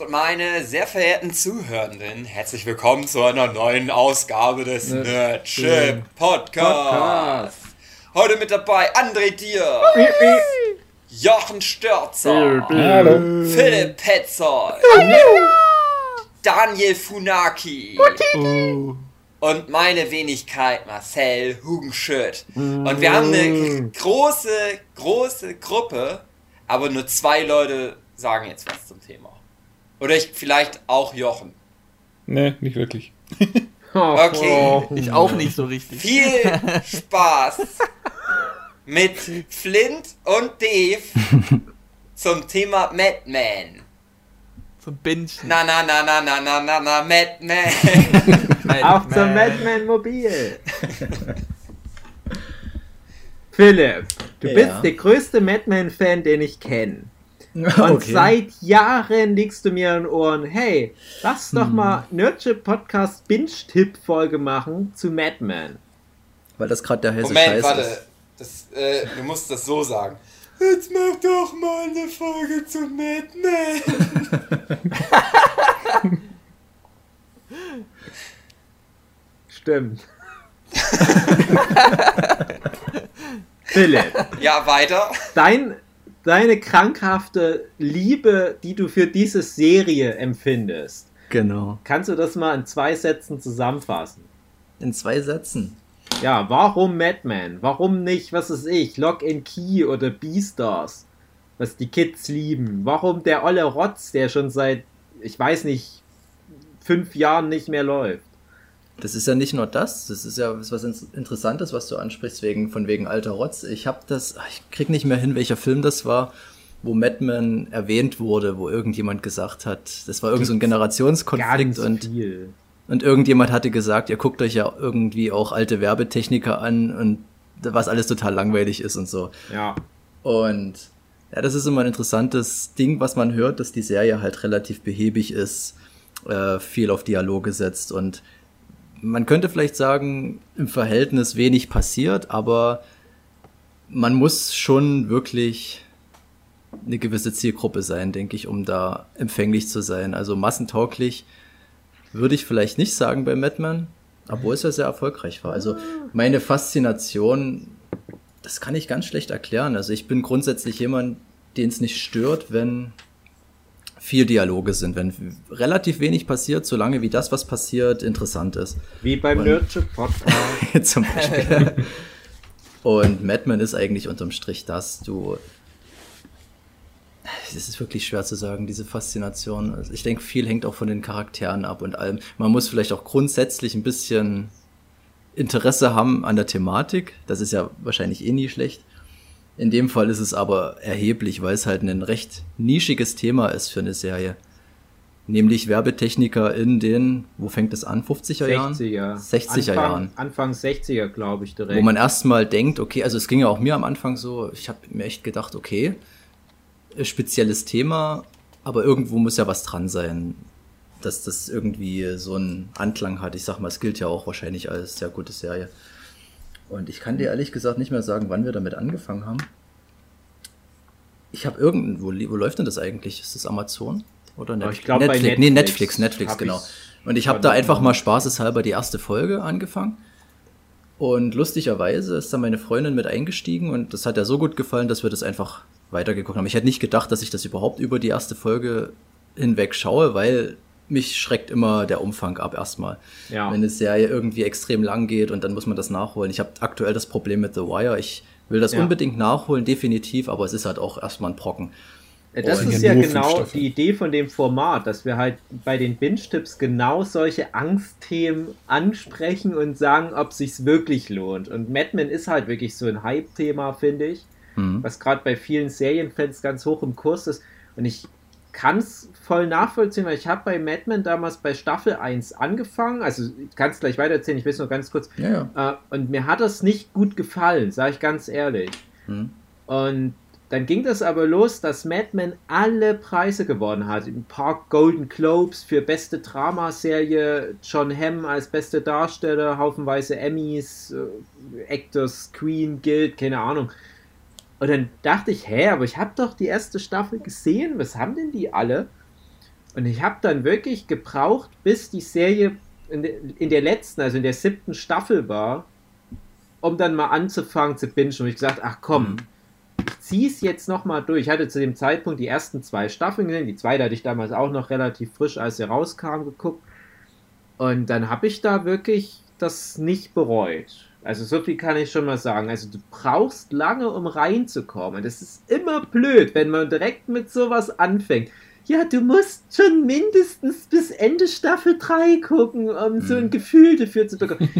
und meine sehr verehrten Zuhörenden, herzlich willkommen zu einer neuen Ausgabe des Ne- Nerdship Podcasts. Heute mit dabei André Dier, Jochen Störzer, Hallo. Philipp Petzold, Daniel Funaki und meine Wenigkeit Marcel Hugenschütt. Und wir haben eine große, große Gruppe, aber nur zwei Leute sagen jetzt was zum Thema. Oder ich, vielleicht auch Jochen. Nee, nicht wirklich. Okay. Ich auch nicht so richtig. Viel Spaß mit Flint und Dave zum Thema Madman. Zum Binge. Na, na, na, na, na, na, na, na, Madman. Auf zum Madman Mobil. Philipp, du Ja. bist der größte Madman-Fan, den ich kenne. Und Okay. seit Jahren liegst du mir in den Ohren, hey, lass Hm. doch mal Nerdship Podcast Binge-Tipp-Folge machen zu Madman. Weil das gerade der heiße Moment, Scheiß warte. ist. Das, äh, du musst das so sagen. Jetzt mach doch mal eine Folge zu Madman. Stimmt. Philipp, Ja, weiter. dein, deine krankhafte Liebe, die du für diese Serie empfindest, Genau. kannst du das mal in zwei Sätzen zusammenfassen? In zwei Sätzen. Ja, warum Madman? Warum nicht, was ist ich, Lock and Key oder Beastars? Was die Kids lieben. Warum der olle Rotz, der schon seit, ich weiß nicht, fünf Jahren nicht mehr läuft? Das ist ja nicht nur das, das ist ja was Interessantes, was du ansprichst, wegen, von wegen alter Rotz. Ich habe das, ich krieg nicht mehr hin, welcher Film das war, wo Madman erwähnt wurde, wo irgendjemand gesagt hat, das war irgend so ein Generationskonflikt und, viel. und irgendjemand hatte gesagt, ihr guckt euch ja irgendwie auch alte Werbetechniker an und was alles total langweilig ist und so. Ja. Und ja, das ist immer ein interessantes Ding, was man hört, dass die Serie halt relativ behäbig ist, äh, viel auf Dialoge setzt und man könnte vielleicht sagen, im Verhältnis wenig passiert, aber man muss schon wirklich eine gewisse Zielgruppe sein, denke ich, um da empfänglich zu sein. Also massentauglich würde ich vielleicht nicht sagen bei Madman, obwohl es ja sehr erfolgreich war. Also meine Faszination das kann ich ganz schlecht erklären. Also ich bin grundsätzlich jemand, den es nicht stört, wenn viel Dialoge sind, wenn relativ wenig passiert, solange wie das, was passiert, interessant ist. Wie beim Nerdship Podcast. Zum Beispiel. Und Madman ist eigentlich unterm Strich das. Du. Es ist wirklich schwer zu sagen, diese Faszination. Also ich denke, viel hängt auch von den Charakteren ab und allem. Man muss vielleicht auch grundsätzlich ein bisschen Interesse haben an der Thematik. Das ist ja wahrscheinlich eh nie schlecht. In dem Fall ist es aber erheblich, weil es halt ein recht nischiges Thema ist für eine Serie. Nämlich Werbetechniker in den, wo fängt es an? 50er Jahren? 60er. 60er Anfang, Jahren. Anfang 60er, glaube ich, direkt. Wo man erstmal denkt, okay, also es ging ja auch mir am Anfang so, ich habe mir echt gedacht, okay, äh, spezielles Thema, aber irgendwo muss ja was dran sein, dass das irgendwie so einen Anklang hat. Ich sag mal, es gilt ja auch wahrscheinlich als sehr gute Serie. Und ich kann dir ehrlich gesagt nicht mehr sagen, wann wir damit angefangen haben. Ich habe irgendein, wo, läuft denn das eigentlich? Ist das Amazon? Oder Netflix? ich glaub, bei Netflix, nee, Netflix Netflix, Netflix, hab genau. Und ich habe da einfach mal spaßeshalber die erste Folge angefangen. Und lustigerweise ist da meine Freundin mit eingestiegen und das hat ja so gut gefallen, dass wir das einfach weitergeguckt haben. Ich hätte nicht gedacht, dass ich das überhaupt über die erste Folge hinweg schaue, weil mich schreckt immer der Umfang ab erstmal. Ja. Wenn eine Serie irgendwie extrem lang geht und dann muss man das nachholen. Ich habe aktuell das Problem mit The Wire. Ich will das Ja. unbedingt nachholen, definitiv, aber es ist halt auch erstmal ein Brocken. Ja, Das Und- ist ja genau die Idee von dem Format, dass wir halt bei den Binge-Tipps genau solche Angstthemen ansprechen und sagen, ob sich's wirklich lohnt. Und Madman ist halt wirklich so ein Hype-Thema, finde ich, Mhm. was gerade bei vielen Serienfans ganz hoch im Kurs ist. Und ich kann es voll nachvollziehen, weil ich habe bei Madman damals bei Staffel 1 angefangen. Also ich kann es gleich weitererzählen, ich will es nur ganz kurz. Ja, ja. Äh, und mir hat das nicht gut gefallen, sage ich ganz ehrlich. Mhm. Und dann ging das aber los, dass Mad Men alle Preise gewonnen hat. Ein paar Golden Globes für beste Dramaserie, John Hamm als beste Darsteller, haufenweise Emmys, äh, Actors Queen Guild, keine Ahnung. Und dann dachte ich, hä, aber ich habe doch die erste Staffel gesehen, was haben denn die alle? Und ich habe dann wirklich gebraucht, bis die Serie in, de, in der letzten, also in der siebten Staffel war, um dann mal anzufangen zu bingen. Und ich gesagt, ach komm, ich ziehe es jetzt nochmal durch. Ich hatte zu dem Zeitpunkt die ersten zwei Staffeln gesehen. Die zweite hatte ich damals auch noch relativ frisch, als sie rauskam, geguckt. Und dann habe ich da wirklich das nicht bereut. Also so viel kann ich schon mal sagen. Also du brauchst lange, um reinzukommen. Das ist immer blöd, wenn man direkt mit sowas anfängt. Ja, du musst schon mindestens bis Ende Staffel 3 gucken, um so ein Mhm. Gefühl dafür zu bekommen.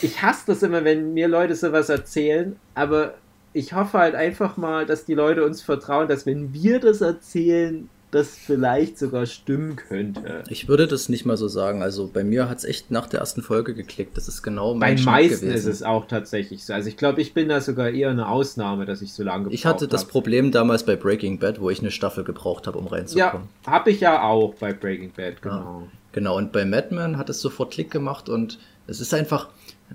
Ich hasse das immer, wenn mir Leute sowas erzählen, aber ich hoffe halt einfach mal, dass die Leute uns vertrauen, dass wenn wir das erzählen, das vielleicht sogar stimmen könnte. Ich würde das nicht mal so sagen. Also bei mir hat es echt nach der ersten Folge geklickt. Das ist genau Bei mein Schnitt meisten gewesen. ist es auch tatsächlich so. Also ich glaube, ich bin da sogar eher eine Ausnahme, dass ich so lange gebraucht Ich hatte das habe. Problem damals bei Breaking Bad, wo ich eine Staffel gebraucht habe, um Ja, reinzukommen. habe ich ja auch bei Breaking Bad, genau. Genau, und bei Madman hat es sofort Klick gemacht und es ist einfach,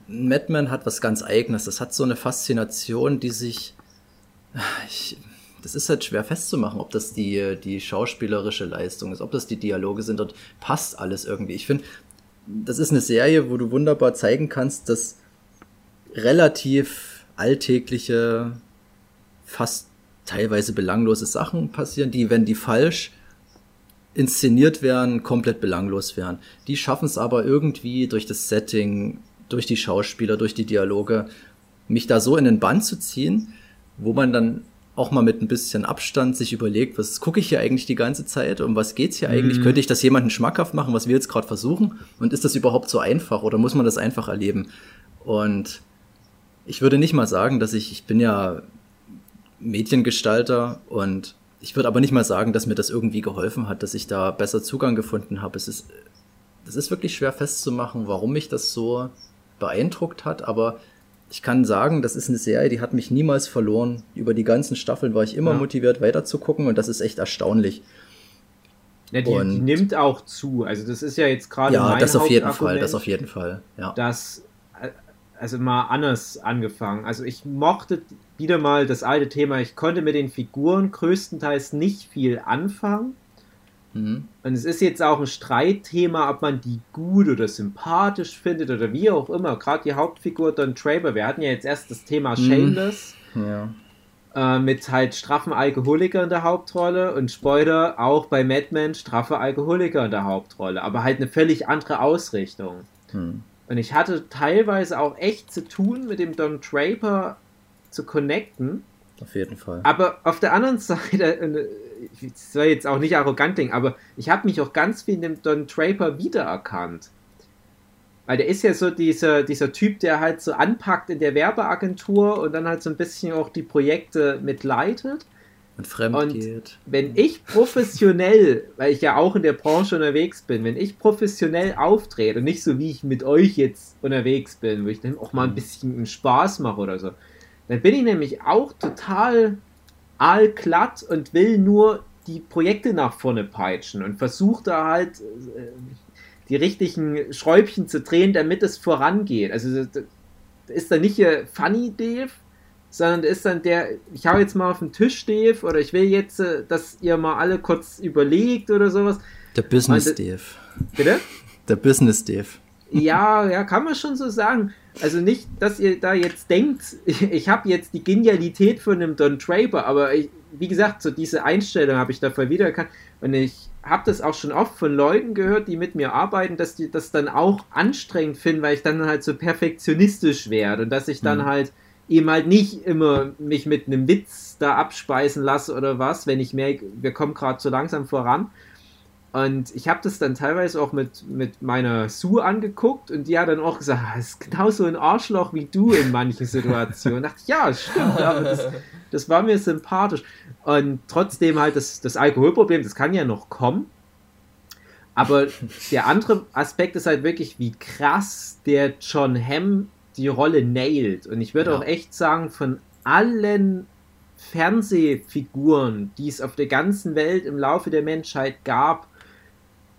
Madman hat was ganz eigenes. Das hat so eine Faszination, die sich, ich, das ist halt schwer festzumachen, ob das die, die schauspielerische Leistung ist, ob das die Dialoge sind und passt alles irgendwie. Ich finde, das ist eine Serie, wo du wunderbar zeigen kannst, dass relativ alltägliche, fast teilweise belanglose Sachen passieren, die, wenn die falsch inszeniert werden, komplett belanglos wären. Die schaffen es aber irgendwie durch das Setting, durch die Schauspieler, durch die Dialoge, mich da so in den Bann zu ziehen, wo man dann auch mal mit ein bisschen Abstand sich überlegt, was gucke ich hier eigentlich die ganze Zeit, um was geht's hier eigentlich? Könnte ich das jemandem schmackhaft machen, was wir jetzt gerade versuchen? Und ist das überhaupt so einfach oder muss man das einfach erleben? Und ich würde nicht mal sagen, dass ich, ich bin ja Mediengestalter und ich würde aber nicht mal sagen, dass mir das irgendwie geholfen hat, dass ich da besser Zugang gefunden habe. Es ist, das ist wirklich schwer festzumachen, warum mich das so beeindruckt hat, aber ich kann sagen, das ist eine Serie, die hat mich niemals verloren. Über die ganzen Staffeln war ich immer Ja. motiviert, weiterzugucken und das ist echt erstaunlich. Ja, die, die nimmt auch zu. Also das ist ja jetzt gerade Ja, mein das auf jeden Fall, das auf jeden Fall. Ja. dass äh, also mal anders angefangen. Also ich mochte wieder mal das alte Thema. Ich konnte mit den Figuren größtenteils nicht viel anfangen. Mhm. Und es ist jetzt auch ein Streitthema, ob man die gut oder sympathisch findet oder wie auch immer. Gerade die Hauptfigur Don Draper. Wir hatten ja jetzt erst das Thema Hm. Shameless. ja. äh, mit halt straffen Alkoholiker in der Hauptrolle und Spoiler auch bei Mad Men straffe Alkoholiker in der Hauptrolle, aber halt eine völlig andere Ausrichtung. Hm. Und ich hatte teilweise auch echt zu tun, mit dem Don Draper zu connecten, Auf jeden Fall. aber auf der anderen Seite, äh, das soll jetzt auch nicht arrogant denken, aber ich habe mich auch ganz viel in dem Don Draper wiedererkannt. Weil der ist ja so dieser, dieser Typ, der halt so anpackt in der Werbeagentur und dann halt so ein bisschen auch die Projekte mitleitet. Und fremd und- geht. Wenn ich professionell, weil ich ja auch in der Branche unterwegs bin, wenn ich professionell auftrete und nicht so wie ich mit euch jetzt unterwegs bin, wo ich dann auch mal ein bisschen einen Spaß mache oder so, dann bin ich nämlich auch total aalglatt und will nur die Projekte nach vorne peitschen und versuche da halt äh, die richtigen Schräubchen zu drehen, damit es vorangeht. Also ist dann nicht hier Funny Dave, sondern das ist dann der, ich hau jetzt mal auf den Tisch, Dave, oder ich will jetzt, äh, dass ihr mal alle kurz überlegt oder sowas. Der Business Und- Dave. Bitte? Der Business Dave. Ja, ja, kann man schon so sagen. Also nicht, dass ihr da jetzt denkt, ich habe jetzt die Genialität von einem Don Draper, aber ich, wie gesagt, so diese Einstellung habe ich da voll wiedererkannt. Und ich habe das auch schon oft von Leuten gehört, die mit mir arbeiten, dass die das dann auch anstrengend finden, weil ich dann halt so perfektionistisch werde und dass ich dann Mhm. halt eben halt nicht immer mich mit einem Witz da abspeisen lasse oder was, wenn ich merke, wir kommen gerade so langsam voran. Und ich habe das dann teilweise auch mit, mit meiner Sue angeguckt und die hat dann auch gesagt, "Ah, das ist genauso ein Arschloch wie du in manchen Situationen. dachte ich, ja, stimmt, aber das, das war mir sympathisch. Und trotzdem halt das, das Alkoholproblem, das kann ja noch kommen. Aber der andere Aspekt ist halt wirklich, wie krass der John Hamm die Rolle nailt. Und ich würde Ja. auch echt sagen, von allen Fernsehfiguren, die es auf der ganzen Welt im Laufe der Menschheit gab,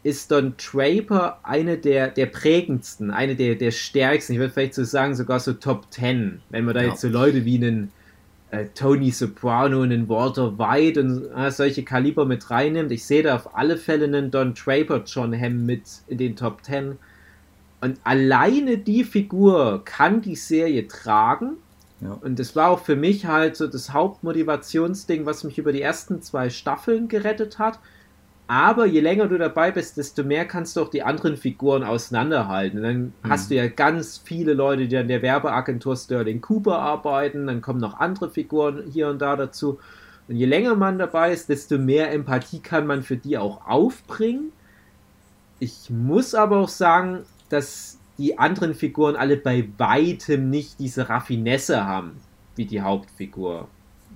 ist Don Draper eine der, der prägendsten, eine der, der stärksten. Ich würde vielleicht so sagen, sogar so Top 10. Wenn man da Ja. jetzt so Leute wie einen äh, Tony Soprano und einen Walter White und äh, solche Kaliber mit reinnimmt. Ich sehe da auf alle Fälle einen Don Draper John Hamm mit in den Top Ten. Und alleine die Figur kann die Serie tragen. Ja. Und das war auch für mich halt so das Hauptmotivationsding, was mich über die ersten zwei Staffeln gerettet hat. Aber je länger du dabei bist, desto mehr kannst du auch die anderen Figuren auseinanderhalten. Und dann mhm. hast du ja ganz viele Leute, die an der Werbeagentur Sterling Cooper arbeiten. Dann kommen noch andere Figuren hier und da dazu. Und je länger man dabei ist, desto mehr Empathie kann man für die auch aufbringen. Ich muss aber auch sagen, dass die anderen Figuren alle bei weitem nicht diese Raffinesse haben, wie die Hauptfigur.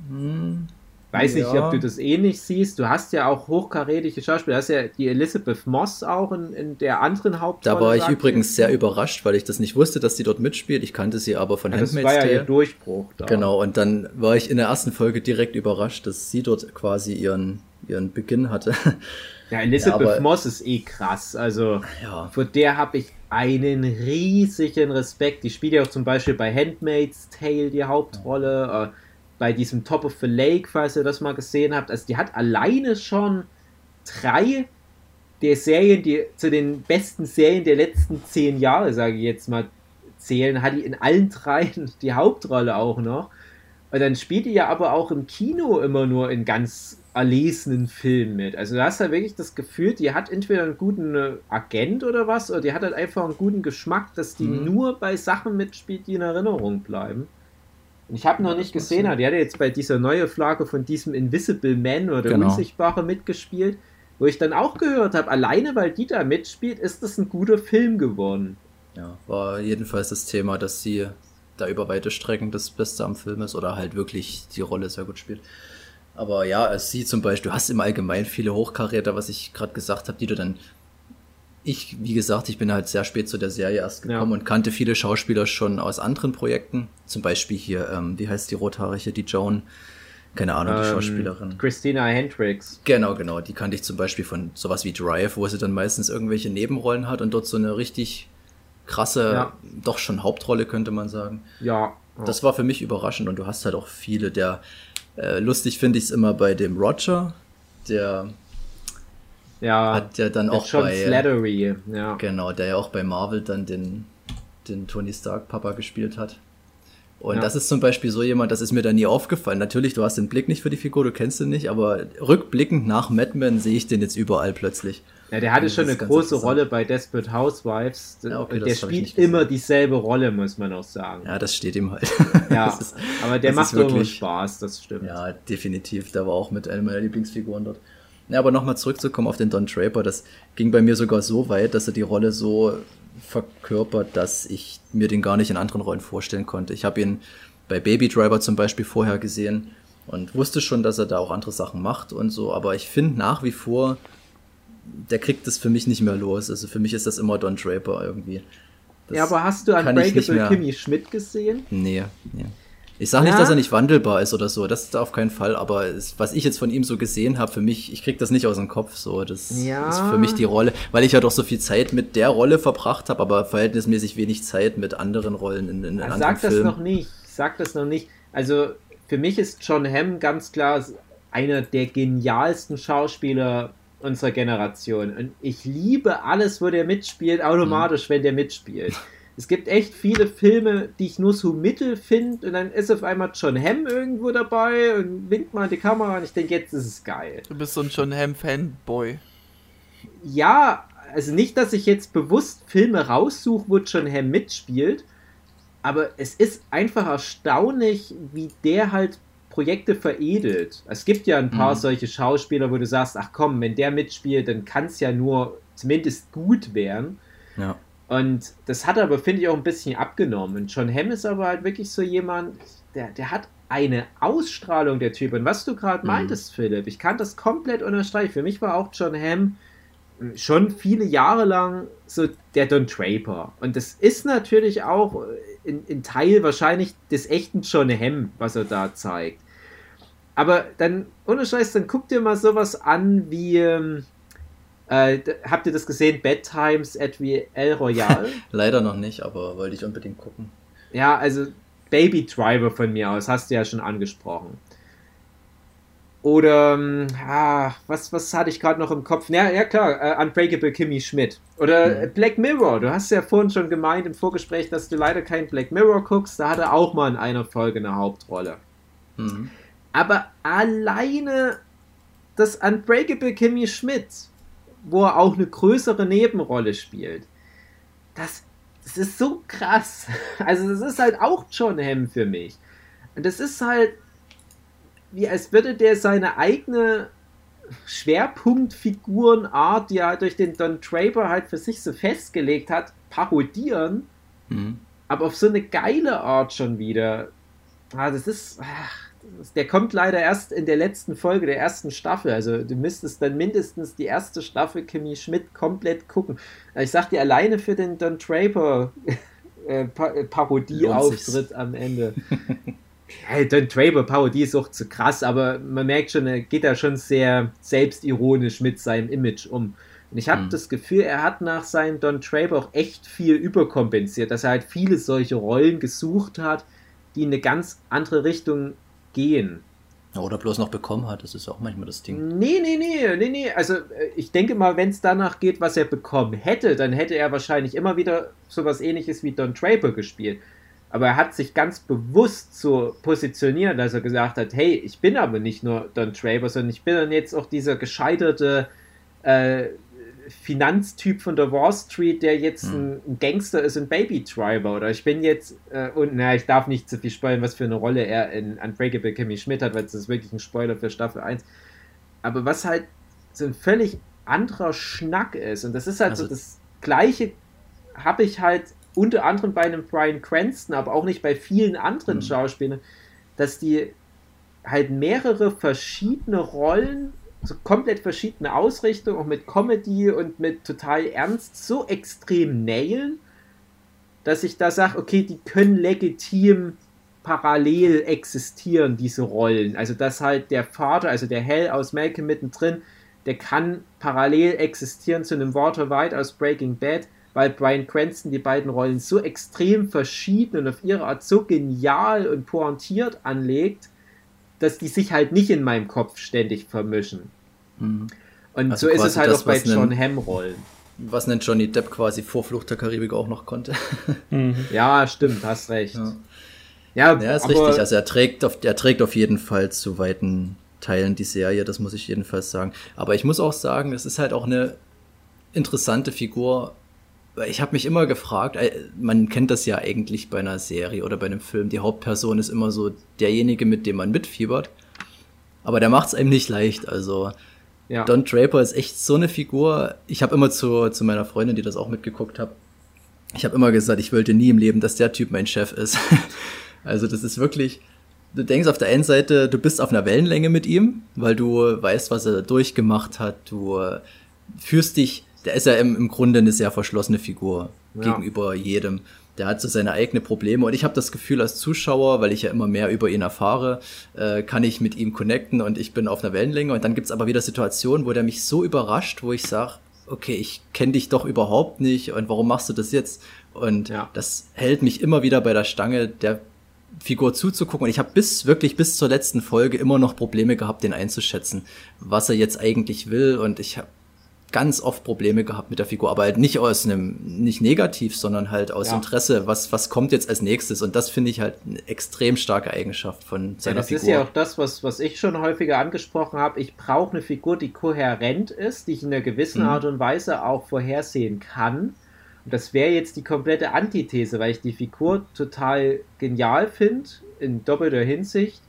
Hm. Weiß Ja. nicht, ob du das ähnlich siehst. Du hast ja auch hochkarätige Schauspieler. Du hast ja die Elizabeth Moss auch in, in der anderen Hauptrolle. Da war ich übrigens sehr überrascht, weil ich das nicht wusste, dass sie dort mitspielt. Ich kannte sie aber von Ja, das Handmaid's war ja ihr Tale. Durchbruch. Da. Genau, und dann war ich in der ersten Folge direkt überrascht, dass sie dort quasi ihren, ihren Beginn hatte. Ja, Elizabeth Ja, Moss ist eh krass. Also ja, vor der habe ich einen riesigen Respekt. Die spielt ja auch zum Beispiel bei Handmaid's Tale die Hauptrolle. Äh, bei diesem Top of the Lake, falls ihr das mal gesehen habt. Also die hat alleine schon drei der Serien, die zu den besten Serien der letzten zehn Jahre, sage ich jetzt mal, zählen, hat die in allen dreien die Hauptrolle auch noch. Und dann spielt die ja aber auch im Kino immer nur in ganz erlesenen Filmen mit. Also du hast halt wirklich das Gefühl, die hat entweder einen guten äh, Agent oder was, oder die hat halt einfach einen guten Geschmack, dass die Mhm. nur bei Sachen mitspielt, die in Erinnerung bleiben. Und ich habe noch nicht gesehen, aber die hat ja jetzt bei dieser neuen Flagge von diesem Invisible Man oder der Genau. Unsichtbare mitgespielt, wo ich dann auch gehört habe, alleine weil die da mitspielt, ist das ein guter Film geworden. ja, war jedenfalls das Thema, dass sie da über weite Strecken das Beste am Film ist oder halt wirklich die Rolle sehr gut spielt. Aber ja, es sie zum Beispiel, du hast im Allgemeinen viele Hochkaräter, was ich gerade gesagt habe, die du dann. Ich, wie gesagt, ich bin halt sehr spät zu der Serie erst gekommen Ja. und kannte viele Schauspieler schon aus anderen Projekten. Zum Beispiel hier, ähm, wie heißt die Rothaarige, die Joan? Keine Ahnung, die Ähm, Schauspielerin. Christina Hendricks. Genau, genau. Die kannte ich zum Beispiel von sowas wie Drive, wo sie dann meistens irgendwelche Nebenrollen hat und dort so eine richtig krasse, Ja. doch schon Hauptrolle, könnte man sagen. Ja. Das war für mich überraschend und du hast halt auch viele der, äh, lustig finde ich es immer bei dem Roger, der ja. hat ja dann auch John bei, Slattery. Ja. genau, der ja auch bei Marvel dann den, den Tony Stark Papa gespielt hat. Und Ja. das ist zum Beispiel so jemand, das ist mir da nie aufgefallen. Natürlich, du hast den Blick nicht für die Figur, du kennst ihn nicht, aber rückblickend nach Mad Men sehe ich den jetzt überall plötzlich. Ja, der hatte schon eine große. Rolle bei Desperate Housewives. Ja, okay, der spielt immer dieselbe Rolle, muss man auch sagen. Ja, Ja, das steht ihm halt. Das ist- aber der macht wirklich- Spaß, das stimmt. Ja, definitiv. Der war auch mit einer meiner Lieblingsfiguren dort. Ja, aber nochmal zurückzukommen auf den Don Draper, das ging bei mir sogar so weit, dass er die Rolle so verkörpert, dass ich mir den gar nicht in anderen Rollen vorstellen konnte. Ich habe ihn bei Baby Driver zum Beispiel vorher gesehen und wusste schon, dass er da auch andere Sachen macht und so, aber ich finde nach wie vor, der kriegt das für mich nicht mehr los. Also für mich ist das immer Don Draper irgendwie. Das ja, aber hast du Unbreakable Kimmy Schmidt gesehen? Nee, nee. Ich sage nicht, Ja. dass er nicht wandelbar ist oder so, das ist auf keinen Fall, aber es, was ich jetzt von ihm so gesehen habe, für mich, ich krieg das nicht aus dem Kopf so, das Ja. ist für mich die Rolle, weil ich ja doch so viel Zeit mit der Rolle verbracht habe, aber verhältnismäßig wenig Zeit mit anderen Rollen in, in Ja, anderen sag das Filmen. noch nicht. Sag das noch nicht. Also für mich ist John Hamm ganz klar einer der genialsten Schauspieler unserer Generation. Und ich liebe alles, wo der mitspielt, automatisch, wenn der mitspielt. Es gibt echt viele Filme, die ich nur so mittel finde und dann ist auf einmal John Hamm irgendwo dabei und winkt mal in die Kamera und ich denke, jetzt ist es geil. Du bist so ein John Hamm Fanboy. Ja, also nicht, dass ich jetzt bewusst Filme raussuche, wo John Hamm mitspielt, aber es ist einfach erstaunlich, wie der halt Projekte veredelt. Es gibt ja ein paar Mhm. solche Schauspieler, wo du sagst, ach komm, wenn der mitspielt, dann kann es ja nur zumindest gut werden. Ja. Und das hat aber, finde ich, auch ein bisschen abgenommen. Und John Hamm ist aber halt wirklich so jemand, der, der hat eine Ausstrahlung, der Typ. Und was du gerade Mhm. meintest, Philipp, ich kann das komplett unterstreichen. Für mich war auch John Hamm schon viele Jahre lang so der Don Draper. Und das ist natürlich auch in, in Teil wahrscheinlich des echten John Hamm, was er da zeigt. Aber dann, ohne Scheiß, dann guck dir mal sowas an wie, ähm, äh, habt ihr das gesehen? Bad Times at El Royale? Leider noch nicht, aber wollte ich unbedingt gucken. ja, also Baby Driver von mir aus, hast du ja schon angesprochen. Oder, ah, was, was hatte ich gerade noch im Kopf? Ja, ja klar, äh, Unbreakable Kimmy Schmidt. Oder mhm. Black Mirror. Du hast ja vorhin schon gemeint im Vorgespräch, dass du leider kein Black Mirror guckst. Da hat er auch mal in einer Folge eine Hauptrolle. Mhm. Aber alleine das Unbreakable Kimmy Schmidt, wo er auch eine größere Nebenrolle spielt, das, das ist so krass. Also, das ist halt auch John Hamm für mich. Und das ist halt wie als würde der seine eigene Schwerpunktfigurenart, die er halt durch den Don Draper halt für sich so festgelegt hat, parodieren. Mhm. Aber auf so eine geile Art schon wieder. Ah, das ist. Ach, der kommt leider erst in der letzten Folge der ersten Staffel. Also du müsstest dann mindestens die erste Staffel Kimmy Schmidt komplett gucken. Ich sag dir alleine für den Don Draper äh, Parodieauftritt am Ende. Hey, Don Draper Parodie ist auch zu krass, aber man merkt schon, er geht da schon sehr selbstironisch mit seinem Image um. Und ich habe mhm. das Gefühl, er hat nach seinem Don Draper auch echt viel überkompensiert, dass er halt viele solche Rollen gesucht hat, die in eine ganz andere Richtung gehen. Oder bloß noch bekommen hat, das ist auch manchmal das Ding. Nee, nee, nee, nee, nee. Also äh, ich denke mal, wenn es danach geht, was er bekommen hätte, dann hätte er wahrscheinlich immer wieder sowas ähnliches wie Don Draper gespielt. Aber er hat sich ganz bewusst so positioniert, dass er gesagt hat, hey, ich bin aber nicht nur Don Draper, sondern ich bin dann jetzt auch dieser gescheiterte äh, Finanztyp von der Wall Street, der jetzt hm. ein, Gangster ist, ein Baby Driver. Oder ich bin jetzt, äh, und na, ich darf nicht zu viel spoilern, was für eine Rolle er in Unbreakable Kimmy Schmidt hat, weil es ist wirklich ein Spoiler für Staffel 1. Aber was halt so ein völlig anderer Schnack ist, und das ist halt also, so das Gleiche, habe ich halt unter anderem bei einem Brian Cranston, aber auch nicht bei vielen anderen mhm. Schauspielern, dass die halt mehrere verschiedene Rollen, so komplett verschiedene Ausrichtungen, auch mit Comedy und mit total Ernst, so extrem nailen, dass ich da sage, okay, die können legitim parallel existieren, diese Rollen. Also, dass halt der Vater, also der Hell aus Malcolm mittendrin, der kann parallel existieren zu einem Walter White aus Breaking Bad weil Brian Cranston die beiden Rollen so extrem verschieden und auf ihre Art so genial und pointiert anlegt, dass die sich halt nicht in meinem Kopf ständig vermischen. Mhm. Und also so ist es halt das, auch bei John Hamm-Rollen. Was nennt Johnny Depp quasi vor Flucht der Karibik auch noch konnte. Mhm. Ja, stimmt, hast recht. Ja, ja, ja ist richtig. Also er trägt, auf, er trägt auf jeden Fall zu weiten Teilen die Serie, das muss ich jedenfalls sagen. Aber ich muss auch sagen, es ist halt auch eine interessante Figur, ich habe mich immer gefragt, äh, man kennt das ja eigentlich bei einer Serie oder bei einem Film, die Hauptperson ist immer so derjenige, mit dem man mitfiebert. Aber der macht es einem nicht leicht. Also ja. Don Draper ist echt so eine Figur. Ich habe immer zu, zu meiner Freundin, die das auch mitgeguckt hat, ich habe immer gesagt, ich wollte nie im Leben, dass der Typ mein Chef ist. also das ist wirklich, du denkst auf der einen Seite, du bist auf einer Wellenlänge mit ihm, weil du weißt, was er durchgemacht hat. Du führst dich der ist ja im, im Grunde eine sehr verschlossene Figur ja. gegenüber jedem. Der hat so seine eigenen Probleme und ich habe das Gefühl als Zuschauer, weil ich ja immer mehr über ihn erfahre, äh, kann ich mit ihm connecten und ich bin auf einer Wellenlänge und dann gibt's aber wieder Situationen, wo der mich so überrascht, wo ich sage, okay, ich kenne dich doch überhaupt nicht und warum machst du das jetzt? Und ja. das hält mich immer wieder bei der Stange, der Figur zuzugucken. Und ich habe bis wirklich bis zur letzten Folge immer noch Probleme gehabt, den einzuschätzen, was er jetzt eigentlich will. Und ich habe ganz oft Probleme gehabt mit der Figur, aber halt nicht aus einem, nicht negativ, sondern halt aus ja. Interesse, was, was kommt jetzt als nächstes und das finde ich halt eine extrem starke Eigenschaft von seiner ja, das Figur. Das ist ja auch das, was, was ich schon häufiger angesprochen habe. Ich brauche eine Figur, die kohärent ist, die ich in einer gewissen mhm. Art und Weise auch vorhersehen kann. Und das wäre jetzt die komplette Antithese, weil ich die Figur total genial finde, in doppelter Hinsicht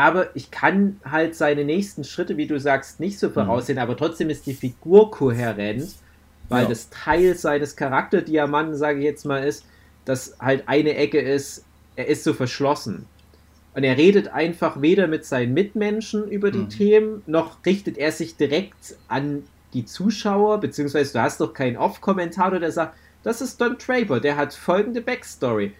aber ich kann halt seine nächsten Schritte, wie du sagst, nicht so mhm. voraussehen, mhm. aber trotzdem ist die Figur kohärent, weil ja. das Teil seines Charakterdiamanten, sage ich jetzt mal, ist, dass halt eine Ecke ist, er ist so verschlossen. Und er redet einfach weder mit seinen Mitmenschen über die mhm. Themen, noch richtet er sich direkt an die Zuschauer, beziehungsweise du hast doch keinen Off-Kommentator, der sagt, das ist Don Draper, der hat folgende Backstory.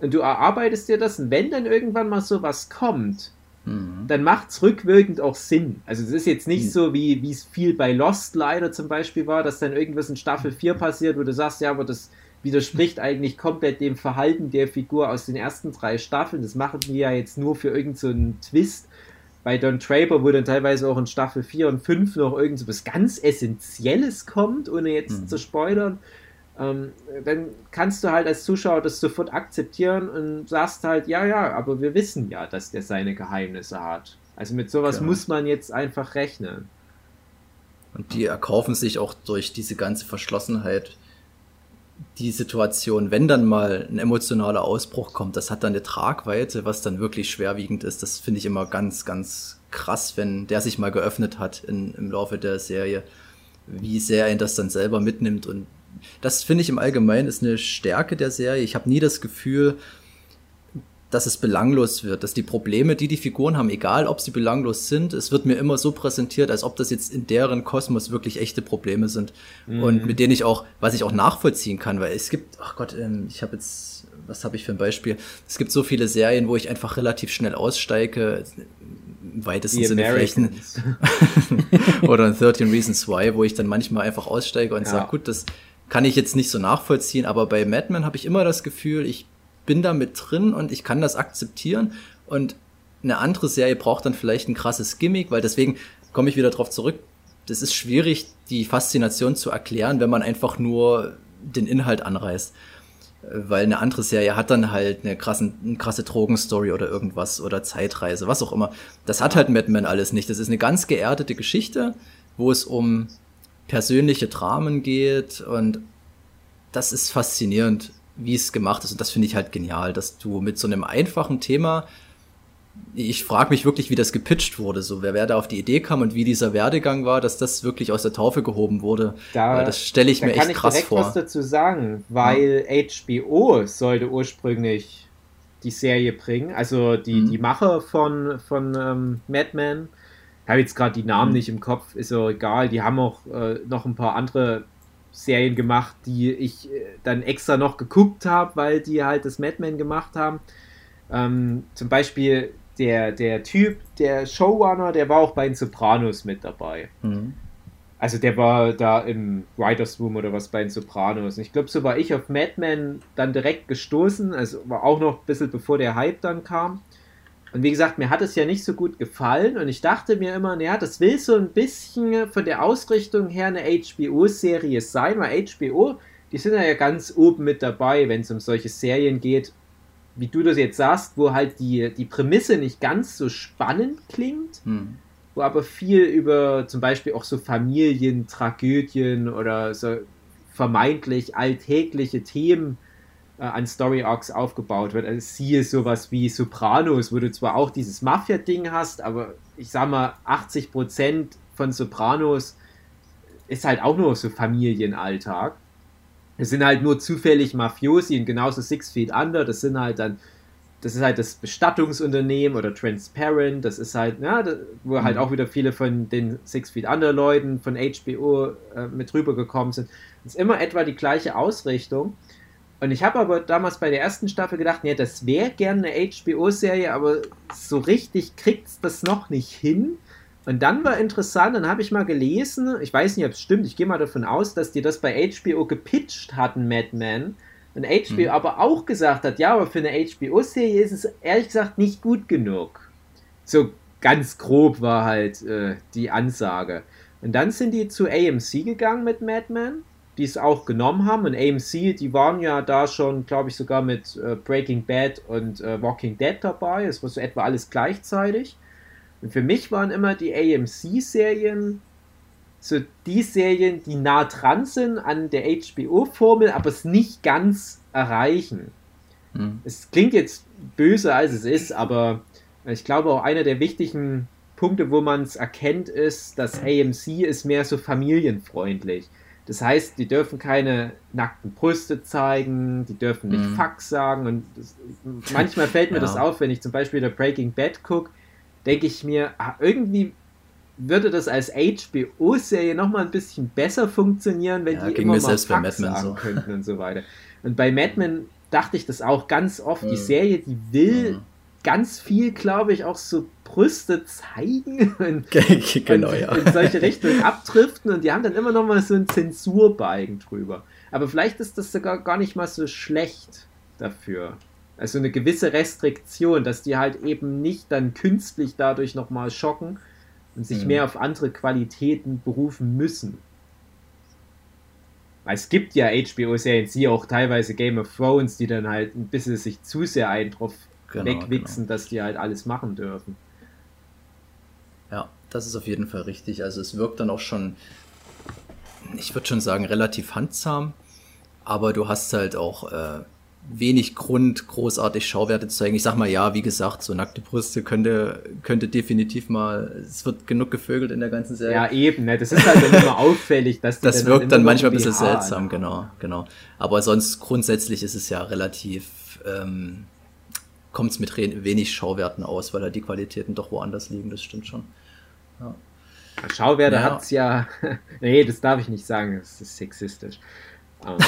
Und du erarbeitest dir das, und wenn dann irgendwann mal sowas kommt, Mhm. dann macht es rückwirkend auch Sinn. Also es ist jetzt nicht mhm. so, wie es viel bei Lost leider zum Beispiel war, dass dann irgendwas in Staffel 4 passiert, wo du sagst, ja, aber das widerspricht eigentlich komplett dem Verhalten der Figur aus den ersten drei Staffeln. Das machen die ja jetzt nur für irgendeinen so Twist. Bei Don Draper, wo dann teilweise auch in Staffel 4 und 5 noch irgend so was ganz Essentielles kommt, ohne jetzt mhm. zu spoilern. Ähm, dann kannst du halt als Zuschauer das sofort akzeptieren und sagst halt, ja, ja, aber wir wissen ja, dass der seine Geheimnisse hat. Also mit sowas ja. muss man jetzt einfach rechnen. Und die erkaufen sich auch durch diese ganze Verschlossenheit die Situation, wenn dann mal ein emotionaler Ausbruch kommt, das hat dann eine Tragweite, was dann wirklich schwerwiegend ist. Das finde ich immer ganz, ganz krass, wenn der sich mal geöffnet hat in, im Laufe der Serie, wie sehr er ihn das dann selber mitnimmt. Und das finde ich im Allgemeinen ist eine Stärke der Serie. Ich habe nie das Gefühl, dass es belanglos wird, dass die Probleme, die die Figuren haben, egal ob sie belanglos sind, es wird mir immer so präsentiert, als ob das jetzt in deren Kosmos wirklich echte Probleme sind mhm. und mit denen ich auch, was ich auch nachvollziehen kann, weil es gibt, ach Gott, ähm, ich habe jetzt, was habe ich für ein Beispiel? Es gibt so viele Serien, wo ich einfach relativ schnell aussteige, im weitesten Sinne vielleicht oder in 13 Reasons Why, wo ich dann manchmal einfach aussteige und ja. sage, gut, das kann ich jetzt nicht so nachvollziehen, aber bei Madman habe ich immer das Gefühl, ich bin da mit drin und ich kann das akzeptieren. Und eine andere Serie braucht dann vielleicht ein krasses Gimmick, weil deswegen komme ich wieder drauf zurück. Das ist schwierig, die Faszination zu erklären, wenn man einfach nur den Inhalt anreißt. Weil eine andere Serie hat dann halt eine, krassen, eine krasse Drogenstory oder irgendwas oder Zeitreise, was auch immer. Das hat halt Mad Men alles nicht. Das ist eine ganz geerdete Geschichte, wo es um persönliche Dramen geht und das ist faszinierend wie es gemacht ist. Und das finde ich halt genial, dass du mit so einem einfachen Thema, ich frage mich wirklich, wie das gepitcht wurde, so wer, wer da auf die Idee kam und wie dieser Werdegang war, dass das wirklich aus der Taufe gehoben wurde. Da, Weil das stelle ich mir echt krass vor. Ich kann was dazu sagen, weil ja. HBO sollte ursprünglich die Serie bringen, also die, mhm. die Macher von, von ähm, Mad Men. Ich habe jetzt gerade die Namen mhm. nicht im Kopf, ist so egal. Die haben auch äh, noch ein paar andere Serien gemacht, die ich äh, dann extra noch geguckt habe, weil die halt das Madman gemacht haben. Ähm, zum Beispiel der, der Typ, der Showrunner, der war auch bei den Sopranos mit dabei. Mhm. Also der war da im Writers Room oder was bei den Sopranos. Und ich glaube, so war ich auf Madman dann direkt gestoßen, also war auch noch ein bisschen bevor der Hype dann kam. Und wie gesagt, mir hat es ja nicht so gut gefallen und ich dachte mir immer, naja, das will so ein bisschen von der Ausrichtung her eine HBO-Serie sein, weil HBO, die sind ja ganz oben mit dabei, wenn es um solche Serien geht, wie du das jetzt sagst, wo halt die, die Prämisse nicht ganz so spannend klingt, hm. wo aber viel über zum Beispiel auch so Familientragödien oder so vermeintlich alltägliche Themen äh, an Story Arcs aufgebaut wird. Also siehe sowas wie Sopranos, wo du zwar auch dieses Mafia-Ding hast, aber ich sag mal, 80% von Sopranos ist halt auch nur so Familienalltag. Es sind halt nur zufällig Mafiosi und genauso Six Feet Under, das sind halt dann, das ist halt das Bestattungsunternehmen oder Transparent, das ist halt, ja, wo halt mhm. auch wieder viele von den Six Feet Under Leuten von HBO äh, mit rübergekommen sind. Das ist immer etwa die gleiche Ausrichtung. Und ich habe aber damals bei der ersten Staffel gedacht, nee, das wäre gerne eine HBO-Serie, aber so richtig kriegt es das noch nicht hin. Und dann war interessant, dann habe ich mal gelesen, ich weiß nicht, ob es stimmt, ich gehe mal davon aus, dass die das bei HBO gepitcht hatten, Mad Men. Und HBO mhm. aber auch gesagt hat, ja, aber für eine HBO-Serie ist es ehrlich gesagt nicht gut genug. So ganz grob war halt äh, die Ansage. Und dann sind die zu AMC gegangen mit Mad Men die es auch genommen haben. Und AMC, die waren ja da schon, glaube ich, sogar mit äh, Breaking Bad und äh, Walking Dead dabei. Es war so etwa alles gleichzeitig. Und für mich waren immer die AMC-Serien so die Serien, die nah dran sind an der HBO-Formel, aber es nicht ganz erreichen. Hm. Es klingt jetzt böse, als es ist, aber ich glaube auch einer der wichtigen Punkte, wo man es erkennt, ist, dass AMC ist mehr so familienfreundlich. Das heißt, die dürfen keine nackten Brüste zeigen, die dürfen nicht mhm. Fuck sagen. Und das, manchmal fällt mir ja. das auf, wenn ich zum Beispiel der Breaking Bad gucke, denke ich mir, ah, irgendwie würde das als HBO-Serie nochmal ein bisschen besser funktionieren, wenn ja, die immer mal Fuck sagen so. könnten und so weiter. Und bei Mad Men dachte ich das auch ganz oft. Mhm. Die Serie, die will mhm. Ganz viel, glaube ich, auch so Brüste zeigen und, genau, und ja. in solche Richtungen abdriften und die haben dann immer noch mal so einen Zensurbalken drüber. Aber vielleicht ist das sogar gar nicht mal so schlecht dafür. Also eine gewisse Restriktion, dass die halt eben nicht dann künstlich dadurch nochmal schocken und sich Mhm. mehr auf andere Qualitäten berufen müssen. Weil es gibt ja HBO-Serien, sie auch teilweise Game of Thrones, die dann halt ein bisschen sich zu sehr einen drauf Genau, wegwichsen, dass die halt alles machen dürfen. Ja, das ist auf jeden Fall richtig. Also es wirkt dann auch schon, ich würde schon sagen, relativ handsam, aber du hast halt auch äh, wenig Grund, großartig Schauwerte zu zeigen. Ich sag mal, ja, wie gesagt, so nackte Brüste könnte, könnte definitiv mal, es wird genug gevögelt in der ganzen Serie. Ja, eben, ne? das ist halt dann immer auffällig, dass die das dann wirkt halt dann manchmal ein bisschen BH seltsam, haben. genau, genau. Aber sonst grundsätzlich ist es ja relativ, ähm, kommt es mit wenig Schauwerten aus, weil halt die Qualitäten doch woanders liegen, das stimmt schon. Schauwerte Ja. hat's ja. nee, das darf ich nicht sagen, das ist sexistisch. Ähm,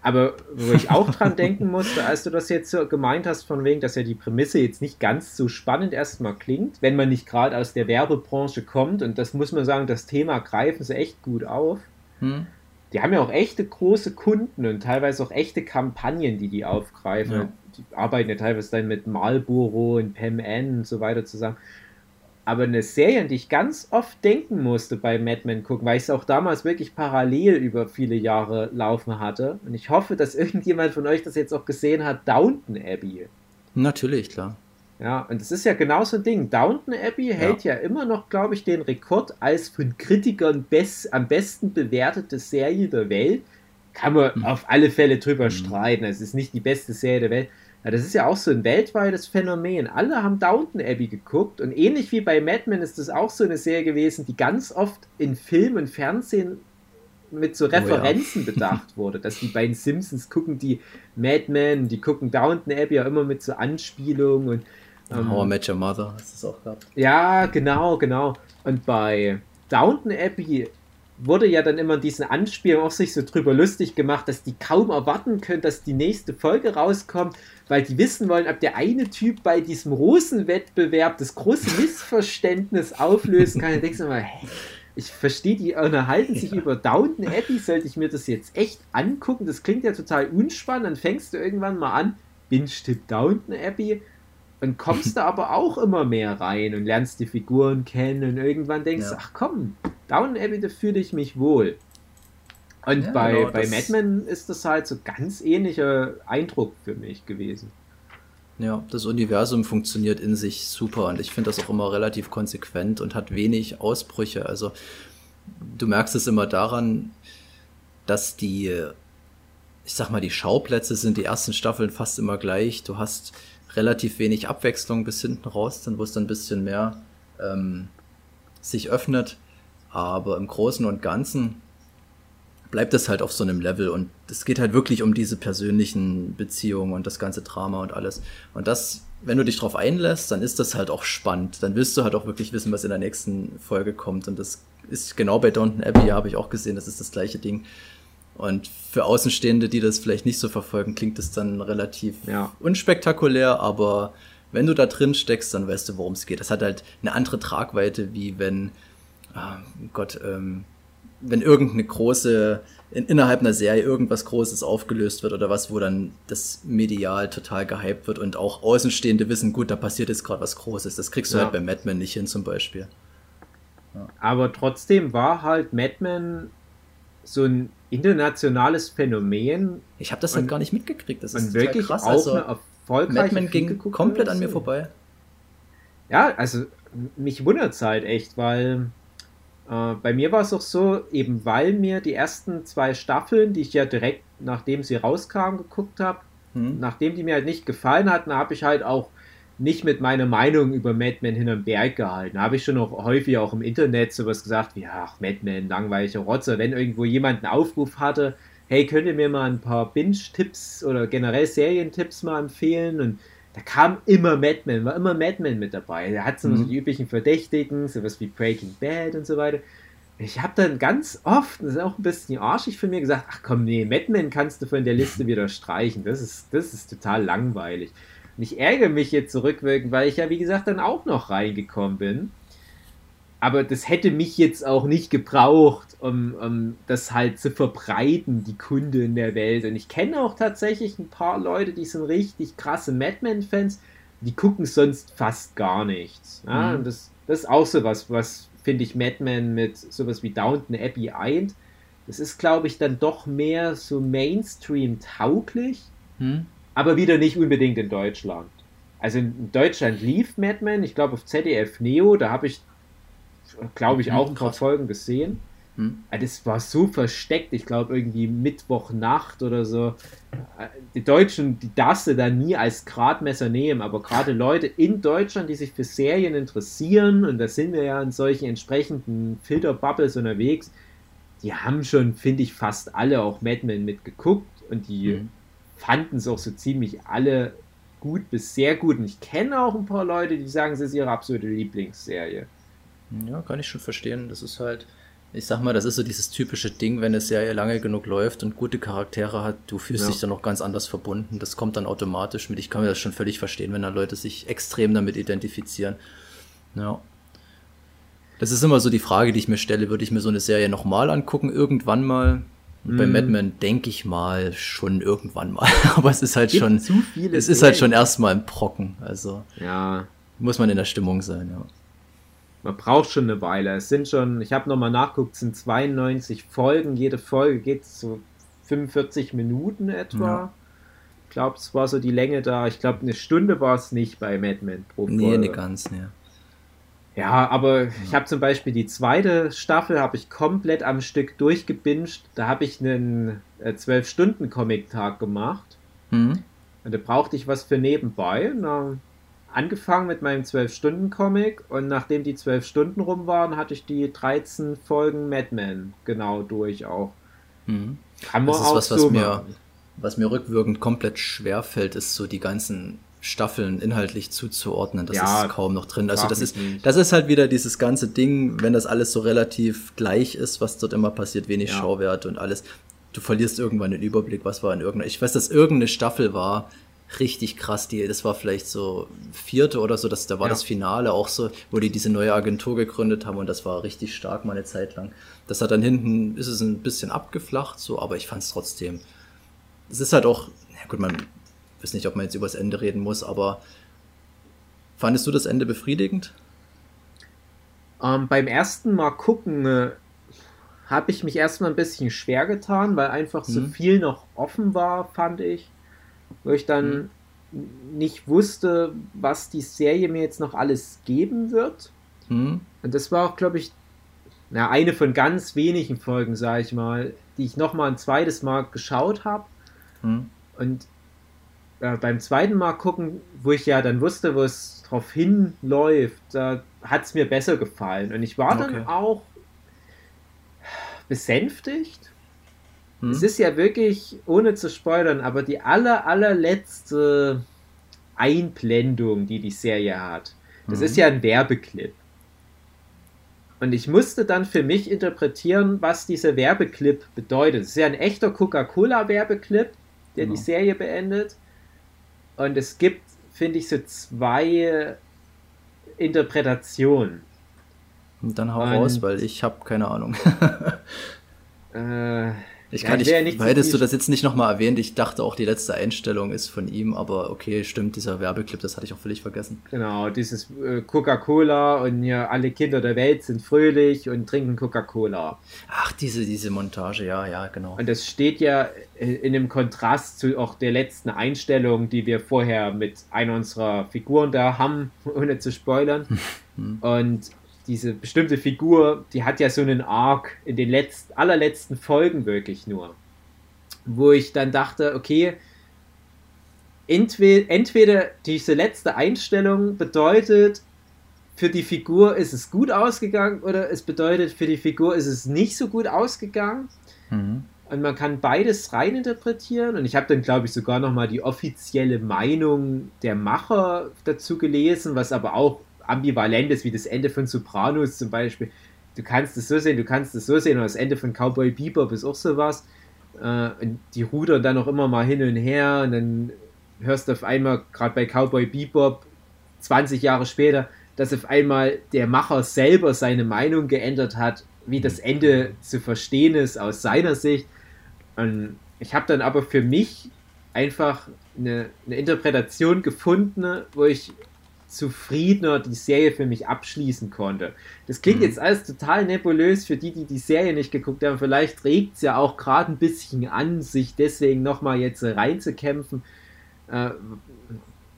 Aber wo ich auch dran denken musste, als du das jetzt so gemeint hast, von wegen, dass ja die Prämisse jetzt nicht ganz so spannend erstmal klingt, wenn man nicht gerade aus der Werbebranche kommt, und das muss man sagen, das Thema greifen sie echt gut auf. Hm? Die haben ja auch echte große Kunden und teilweise auch echte Kampagnen, die die aufgreifen. Ja. Die arbeiten ja teilweise dann mit Marlboro und Pam N und so weiter zusammen. Aber eine Serie, an die ich ganz oft denken musste bei Mad Men gucken, weil ich es auch damals wirklich parallel über viele Jahre laufen hatte. Und ich hoffe, dass irgendjemand von euch das jetzt auch gesehen hat, Downton Abbey. Natürlich, klar. Ja, und das ist ja genau so ein Ding. Downton Abbey hält ja immer noch, glaube ich, den Rekord als von Kritikern best, am besten bewertete Serie der Welt. Kann man Mhm. auf alle Fälle drüber Mhm. streiten. Es ist nicht die beste Serie der Welt. Ja, das ist ja auch so ein weltweites Phänomen. Alle haben Downton Abbey geguckt und ähnlich wie bei Mad Men ist das auch so eine Serie gewesen, die ganz oft in Film und Fernsehen mit so ja. Referenzen bedacht wurde, dass die beiden Simpsons gucken die Mad Men, die gucken Downton Abbey ja immer mit so Anspielungen und ähm, How I Met Your Mother hast du es auch gehabt. ja, genau, genau. Und bei Downton Abbey wurde ja dann immer in diesen Anspielungen auch sich so drüber lustig gemacht, dass die kaum erwarten können, dass die nächste Folge rauskommt, weil die wissen wollen, ob der eine Typ bei diesem Rosenwettbewerb das große Missverständnis auflösen kann. Dann denkst du mal, hä? Ich verstehe, die unterhalten sich über Downton Abbey. Sollte ich mir das jetzt echt angucken? Das klingt ja total unspannend. Dann fängst du irgendwann mal an, Binge-Tipp Downton Abbey und kommst da aber auch immer mehr rein und lernst die Figuren kennen und irgendwann denkst du, Ja. ach komm, Downton Abbey, da fühle ich mich wohl. Und Ja, bei, genau, bei Mad Men ist das halt so ganz ähnlicher Eindruck für mich gewesen. Ja, das Universum funktioniert in sich super und ich finde das auch immer relativ konsequent und hat wenig Ausbrüche. Also du merkst es immer daran, dass die, ich sag mal, die Schauplätze sind die ersten Staffeln fast immer gleich. Du hast relativ wenig Abwechslung bis hinten raus, dann wo es dann ein bisschen mehr ähm, sich öffnet. Aber im Großen und Ganzen bleibt es halt auf so einem Level und es geht halt wirklich um diese persönlichen Beziehungen und das ganze Drama und alles. Und das, wenn du dich drauf einlässt, dann ist das halt auch spannend. Dann willst du halt auch wirklich wissen, was in der nächsten Folge kommt. Und das ist genau bei Downton Abbey, habe ich auch gesehen, das ist das gleiche Ding. Und für Außenstehende, die das vielleicht nicht so verfolgen, klingt es dann relativ Ja. unspektakulär, aber wenn du da drin steckst, dann weißt du, worum es geht. Das hat halt eine andere Tragweite, wie wenn, ah, Gott, ähm, wenn irgendeine große, in, innerhalb einer Serie irgendwas Großes aufgelöst wird oder was, wo dann das medial total gehypt wird und auch Außenstehende wissen, gut, da passiert jetzt gerade was Großes. Das kriegst du Ja. halt bei Mad Men nicht hin zum Beispiel. Aber trotzdem war halt Mad Men so ein internationales Phänomen Ich habe das halt gar nicht mitgekriegt. Das ist wirklich krass. auch Also, eine erfolgreiche Mad Men ging komplett an mir vorbei. Ja, also mich wundert es halt echt, weil äh, bei mir war es auch so, eben weil mir die ersten zwei Staffeln, die ich ja direkt nachdem sie rauskamen geguckt habe, Hm? nachdem die mir halt nicht gefallen hatten, habe ich halt auch nicht mit meiner Meinung über Mad Men hinterm Berg gehalten. Da habe ich schon auch häufig auch im Internet sowas gesagt wie, ach, Mad Men, langweiliger Rotzer. Wenn irgendwo jemand einen Aufruf hatte, hey, könnt ihr mir mal ein paar Binge-Tipps oder generell Serientipps mal empfehlen? Und da kam immer Mad Men, war immer Mad Men mit dabei. Da hat so Mhm. die üblichen Verdächtigen, sowas wie Breaking Bad und so weiter. Ich habe dann ganz oft, das ist auch ein bisschen arschig für mir, gesagt, ach komm, nee, Mad Men kannst du von der Liste wieder streichen. Das ist, das ist total langweilig. Und ich ärgere mich jetzt zurückwirkend, weil ich ja, wie gesagt, dann auch noch reingekommen bin. Aber das hätte mich jetzt auch nicht gebraucht, um, um das halt zu verbreiten, die Kunde in der Welt. Und ich kenne auch tatsächlich ein paar Leute, die sind richtig krasse Madman-Fans, die gucken sonst fast gar nichts. Ja? Mhm. Und das, das ist auch so was, was finde ich Madman mit sowas wie Downton Abbey eint. Das ist, glaube ich, dann doch mehr so Mainstream-tauglich, Hm? Aber wieder nicht unbedingt in Deutschland. Also in Deutschland lief Madman, ich glaube auf ZDF Neo, da habe ich, glaube ich, Mhm, auch ein paar. Folgen gesehen. Hm? Ah, Das war so versteckt, ich glaube irgendwie Mittwochnacht oder so. Äh, Die Deutschen, die darfst du da nie als Gradmesser nehmen, aber gerade Leute in Deutschland, die sich für Serien interessieren, und da sind wir ja in solchen entsprechenden Filterbubbles unterwegs, die haben schon, finde ich, fast alle auch Mad Men mitgeguckt und die Mhm. Fanden es auch so ziemlich alle gut bis sehr gut. Und ich kenne auch ein paar Leute, die sagen, es ist ihre absolute Lieblingsserie. Ja, kann ich schon verstehen. Das ist halt, ich sag mal, das ist so dieses typische Ding, wenn eine Serie lange genug läuft und gute Charaktere hat, du fühlst Ja. dich dann noch ganz anders verbunden. Das kommt dann automatisch mit. Ich kann mir das schon völlig verstehen, wenn da Leute sich extrem damit identifizieren. Ja. Das ist immer so die Frage, die ich mir stelle, würde ich mir so eine Serie nochmal angucken, irgendwann mal? Und Bei Mm. Mad Men denke ich mal schon irgendwann mal. Aber es ist halt Gibt schon, zu viele es ist halt schon Serien. erstmal ein Brocken. Also Ja, muss man in der Stimmung sein, ja. Man braucht schon eine Weile. Es sind schon, ich habe nochmal nachguckt, es sind 92 Folgen. Jede Folge geht so 45 Minuten etwa. Ja. Ich glaube, es war so die Länge da. Ich glaube, eine Stunde war es nicht bei Mad Men pro Folge. Nee, nicht ganz, nee. Ja, aber ich habe zum Beispiel die zweite Staffel habe ich komplett am Stück durchgebinged. Da habe ich einen äh, 12-Stunden-Comic-Tag gemacht. Hm? Und da brauchte ich was für nebenbei. Dann angefangen mit meinem 12-Stunden-Comic und nachdem die 12 Stunden rum waren, hatte ich die 13 Folgen Mad Men genau durch auch. Hm. Kann man Das ist auch was, was mir, was mir rückwirkend komplett schwer fällt, ist so die ganzen Staffeln inhaltlich zuzuordnen. Das Ja, ist kaum noch drin. Also das ist, nicht. das ist halt wieder dieses ganze Ding, wenn das alles so relativ gleich ist, was dort immer passiert, wenig Ja. Schauwert und alles. Du verlierst irgendwann den Überblick, was war in irgendeiner. Ich weiß, dass irgendeine Staffel war richtig krass. Die, das war vielleicht so vierte oder so. Das, da war Ja. das Finale auch so, wo die diese neue Agentur gegründet haben und das war richtig stark mal eine Zeit lang. Das hat dann hinten, ist es ein bisschen abgeflacht, so, aber ich fand es trotzdem. Es ist halt auch, ja gut, man weiß nicht, ob man jetzt über das Ende reden muss, aber fandest du das Ende befriedigend? Ähm, beim ersten Mal gucken äh, habe ich mich erstmal ein bisschen schwer getan, weil einfach so Mhm. viel noch offen war, fand ich. Wo ich dann nicht wusste, was die Serie mir jetzt noch alles geben wird. Hm? Und das war auch, glaube ich, na, eine von ganz wenigen Folgen, sage ich mal, die ich noch mal ein zweites Mal geschaut habe. Hm? Und äh, beim zweiten Mal gucken, wo ich ja dann wusste, wo es drauf hinläuft, da hat es mir besser gefallen. Und ich war Okay. dann auch besänftigt. Hm? Es ist ja wirklich, ohne zu spoilern, aber die aller, allerletzte Einblendung, die die Serie hat, das Mhm. ist ja ein Werbeclip. Und ich musste dann für mich interpretieren, was dieser Werbeclip bedeutet. Es ist ja ein echter Coca-Cola-Werbeclip, der Genau. die Serie beendet. Und es gibt, finde ich, so zwei Interpretationen. Und dann hau Und- raus, weil ich habe keine Ahnung. Äh, Ich kann ja nicht hättest du viel- das jetzt nicht nochmal erwähnt, ich dachte auch, die letzte Einstellung ist von ihm, aber okay, stimmt, dieser Werbeclip, das hatte ich auch völlig vergessen. Genau, dieses äh, Coca-Cola und ja, alle Kinder der Welt sind fröhlich und trinken Coca-Cola. Ach, diese, diese Montage, ja, ja, genau. Und das steht ja äh, in einem Kontrast zu auch der letzten Einstellung, die wir vorher mit einer unserer Figuren da haben, ohne zu spoilern. Und diese bestimmte Figur, die hat ja so einen Arc in den letzten, allerletzten Folgen wirklich nur. Wo ich dann dachte, okay, entweder, entweder diese letzte Einstellung bedeutet, für die Figur ist es gut ausgegangen oder es bedeutet, für die Figur ist es nicht so gut ausgegangen. Mhm. Und man kann beides reininterpretieren. Und ich habe dann, glaube ich, sogar nochmal die offizielle Meinung der Macher dazu gelesen, was aber auch ambivalent ist, wie das Ende von Sopranos zum Beispiel. Du kannst es so sehen, du kannst es so sehen, und das Ende von Cowboy Bebop ist auch sowas. Äh, und die rudern dann auch immer mal hin und her und dann hörst auf einmal, gerade bei Cowboy Bebop, 20 Jahre später, dass auf einmal der Macher selber seine Meinung geändert hat, wie das Ende zu verstehen ist aus seiner Sicht. Und ich habe dann aber für mich einfach eine, eine Interpretation gefunden, wo ich zufriedener die Serie für mich abschließen konnte. Das klingt mhm. jetzt alles total nebulös für die, die die Serie nicht geguckt haben. Vielleicht regt es ja auch gerade ein bisschen an, sich deswegen nochmal jetzt reinzukämpfen, äh,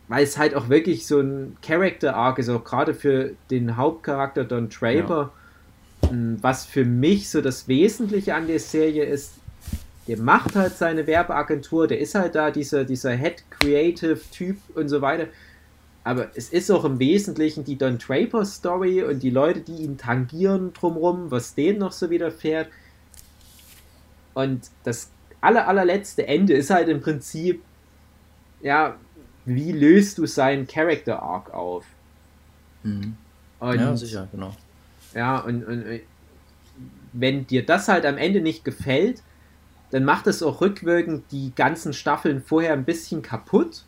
weil es halt auch wirklich so ein Character Arc ist, auch gerade für den Hauptcharakter Don Draper. Ja. Was für mich so das Wesentliche an der Serie ist, der macht halt seine Werbeagentur, der ist halt da dieser, dieser Head Creative Typ und so weiter aber es ist auch im Wesentlichen die Don Draper Story und die Leute, die ihn tangieren drumrum, was denen noch so widerfährt. Und das aller, allerletzte Ende ist halt im Prinzip, ja, wie löst du seinen Character Arc auf? Mhm. Und, ja, sicher, genau. Ja, und, und wenn dir das halt am Ende nicht gefällt, dann macht es auch rückwirkend die ganzen Staffeln vorher ein bisschen kaputt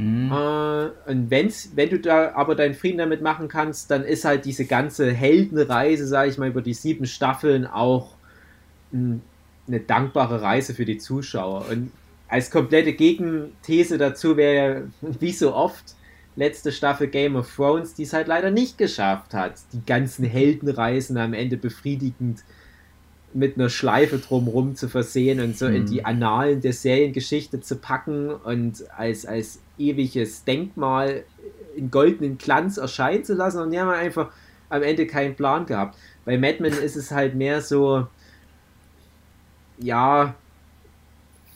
Mhm. Äh, und wenn's, wenn du da aber deinen Frieden damit machen kannst, dann ist halt diese ganze Heldenreise, sage ich mal, über die sieben Staffeln auch mh, eine dankbare Reise für die Zuschauer. Und als komplette Gegenthese dazu wäre, wie so oft, letzte Staffel Game of Thrones, die es halt leider nicht geschafft hat, die ganzen Heldenreisen am Ende befriedigend mit einer Schleife drumherum zu versehen und so mhm. in die Annalen der Seriengeschichte zu packen und als, als ewiges Denkmal in goldenen Glanz erscheinen zu lassen. Und die haben einfach am Ende keinen Plan gehabt. Bei Madman ist es halt mehr so, ja,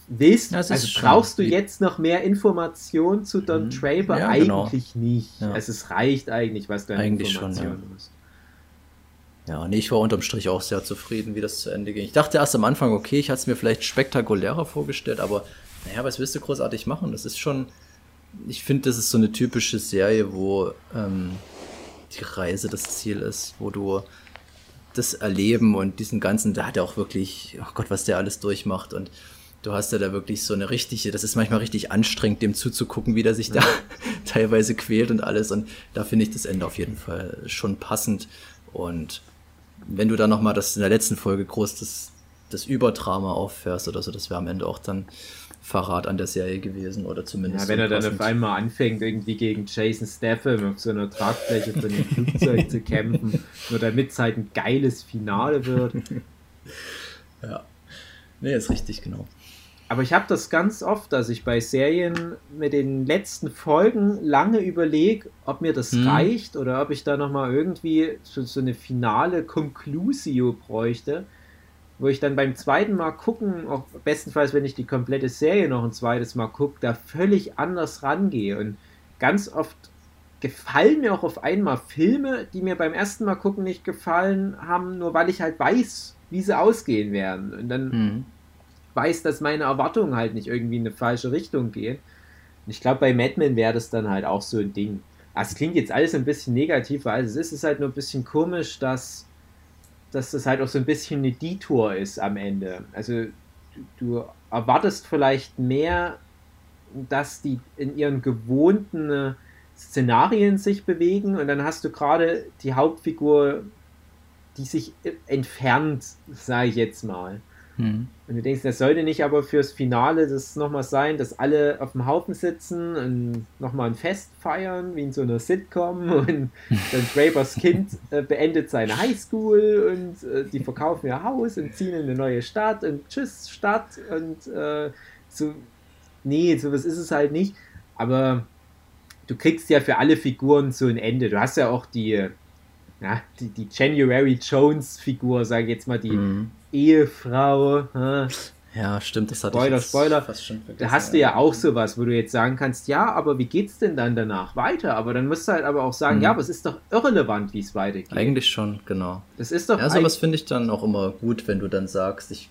willst du, also brauchst du jetzt noch mehr Informationen zu Don mhm. Draper? Ja, genau. eigentlich genau. nicht. Ja. Also es reicht eigentlich, was du an Informationen schon, ja. hast. Ja, nee, ich war unterm Strich auch sehr zufrieden, wie das zu Ende ging. Ich dachte erst am Anfang, okay, ich hatte es mir vielleicht spektakulärer vorgestellt, aber naja, was willst du großartig machen? Das ist schon, ich finde, das ist so eine typische Serie, wo ähm, die Reise das Ziel ist, wo du das Erleben und diesen ganzen, da hat er auch wirklich, oh Gott, was der alles durchmacht und du hast ja da wirklich so eine richtige, das ist manchmal richtig anstrengend, dem zuzugucken, wie der sich ja. da teilweise quält und alles und da finde ich das Ende auf jeden Fall schon passend und wenn du dann nochmal das in der letzten Folge groß das, das Überdrama auffährst oder so, das wäre am Ende auch dann Verrat an der Serie gewesen oder zumindest. Ja, wenn er dann auf einmal anfängt, irgendwie gegen Jason Statham auf so einer Tragfläche von dem Flugzeug zu kämpfen, nur damit es halt ein geiles Finale wird. ja. Nee, ist richtig, genau. Aber ich habe das ganz oft, dass ich bei Serien mit den letzten Folgen lange überlege, ob mir das hm. reicht oder ob ich da nochmal irgendwie so, so eine finale Conclusio bräuchte, wo ich dann beim zweiten Mal gucken, auch bestenfalls, wenn ich die komplette Serie noch ein zweites Mal gucke, da völlig anders rangehe. Und ganz oft gefallen mir auch auf einmal Filme, die mir beim ersten Mal gucken nicht gefallen haben, nur weil ich halt weiß, wie sie ausgehen werden. Und dann hm weiß, dass meine Erwartungen halt nicht irgendwie in eine falsche Richtung gehen. Und ich glaube, bei Mad Men wäre das dann halt auch so ein Ding. Also, es klingt jetzt alles ein bisschen negativer, als es ist. Es ist halt nur ein bisschen komisch, dass, dass das halt auch so ein bisschen eine Detour ist am Ende. Also, du, erwartest vielleicht mehr, dass die in ihren gewohnten Szenarien sich bewegen und dann hast du gerade die Hauptfigur, die sich entfernt, sage ich jetzt mal. Hm. Und du denkst, das sollte nicht aber fürs Finale das nochmal sein, dass alle auf dem Haufen sitzen und nochmal ein Fest feiern, wie in so einer Sitcom und dann Drapers Kind äh, beendet seine Highschool und äh, die verkaufen ihr Haus und ziehen in eine neue Stadt und tschüss Stadt und äh, so, nee, sowas ist es halt nicht, aber du kriegst ja für alle Figuren so ein Ende. Du hast ja auch die, ja, die, die January Jones Figur, sage ich jetzt mal, die mhm Ehefrau. Hm? Ja, stimmt, das hatte Spoiler, ich Spoiler. Fast schon vergessen. Da hast du ja auch sowas, wo du jetzt sagen kannst, ja, aber wie geht's denn dann danach weiter? Aber dann musst du halt aber auch sagen, mhm. ja, aber es ist doch irrelevant, wie es weitergeht. Eigentlich schon, genau. Das ist doch. Ja, sowas finde ich dann auch immer gut, wenn du dann sagst, ich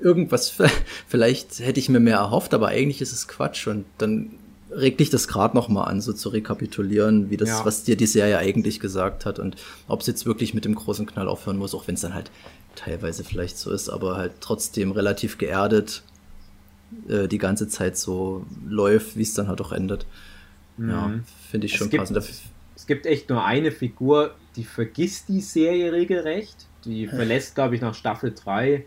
irgendwas, vielleicht hätte ich mir mehr erhofft, aber eigentlich ist es Quatsch und dann regt dich das gerade noch mal an, so zu rekapitulieren, wie das, ja. was dir die Serie eigentlich gesagt hat und ob es jetzt wirklich mit dem großen Knall aufhören muss, auch wenn es dann halt teilweise vielleicht so ist, aber halt trotzdem relativ geerdet äh, die ganze Zeit so läuft, wie es dann halt auch endet. Ja, Mhm. finde ich Es schon gibt- passend. Es gibt echt nur eine Figur, die vergisst die Serie regelrecht. Die verlässt, glaube ich, nach Staffel 3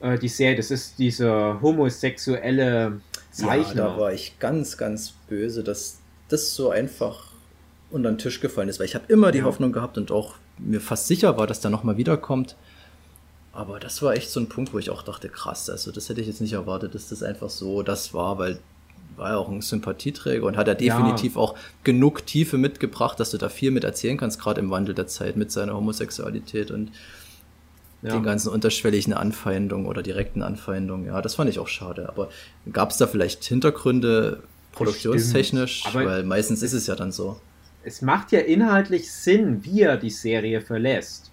äh, die Serie. Das ist dieser homosexuelle Ja, Zeichner. da war ich ganz, ganz böse, dass das so einfach unter den Tisch gefallen ist, weil ich habe immer die Ja. Hoffnung gehabt und auch mir fast sicher war, dass der nochmal wiederkommt. Aber das war echt so ein Punkt, wo ich auch dachte, krass, also das hätte ich jetzt nicht erwartet, dass das einfach so das war, weil war ja auch ein Sympathieträger und hat er Ja. definitiv auch genug Tiefe mitgebracht, dass du da viel mit erzählen kannst, gerade im Wandel der Zeit mit seiner Homosexualität und ja. den ganzen unterschwelligen Anfeindungen oder direkten Anfeindungen. Ja, das fand ich auch schade. Aber gab es da vielleicht Hintergründe produktionstechnisch? Weil meistens ist es ja dann so. es macht ja inhaltlich Sinn, wie er die Serie verlässt.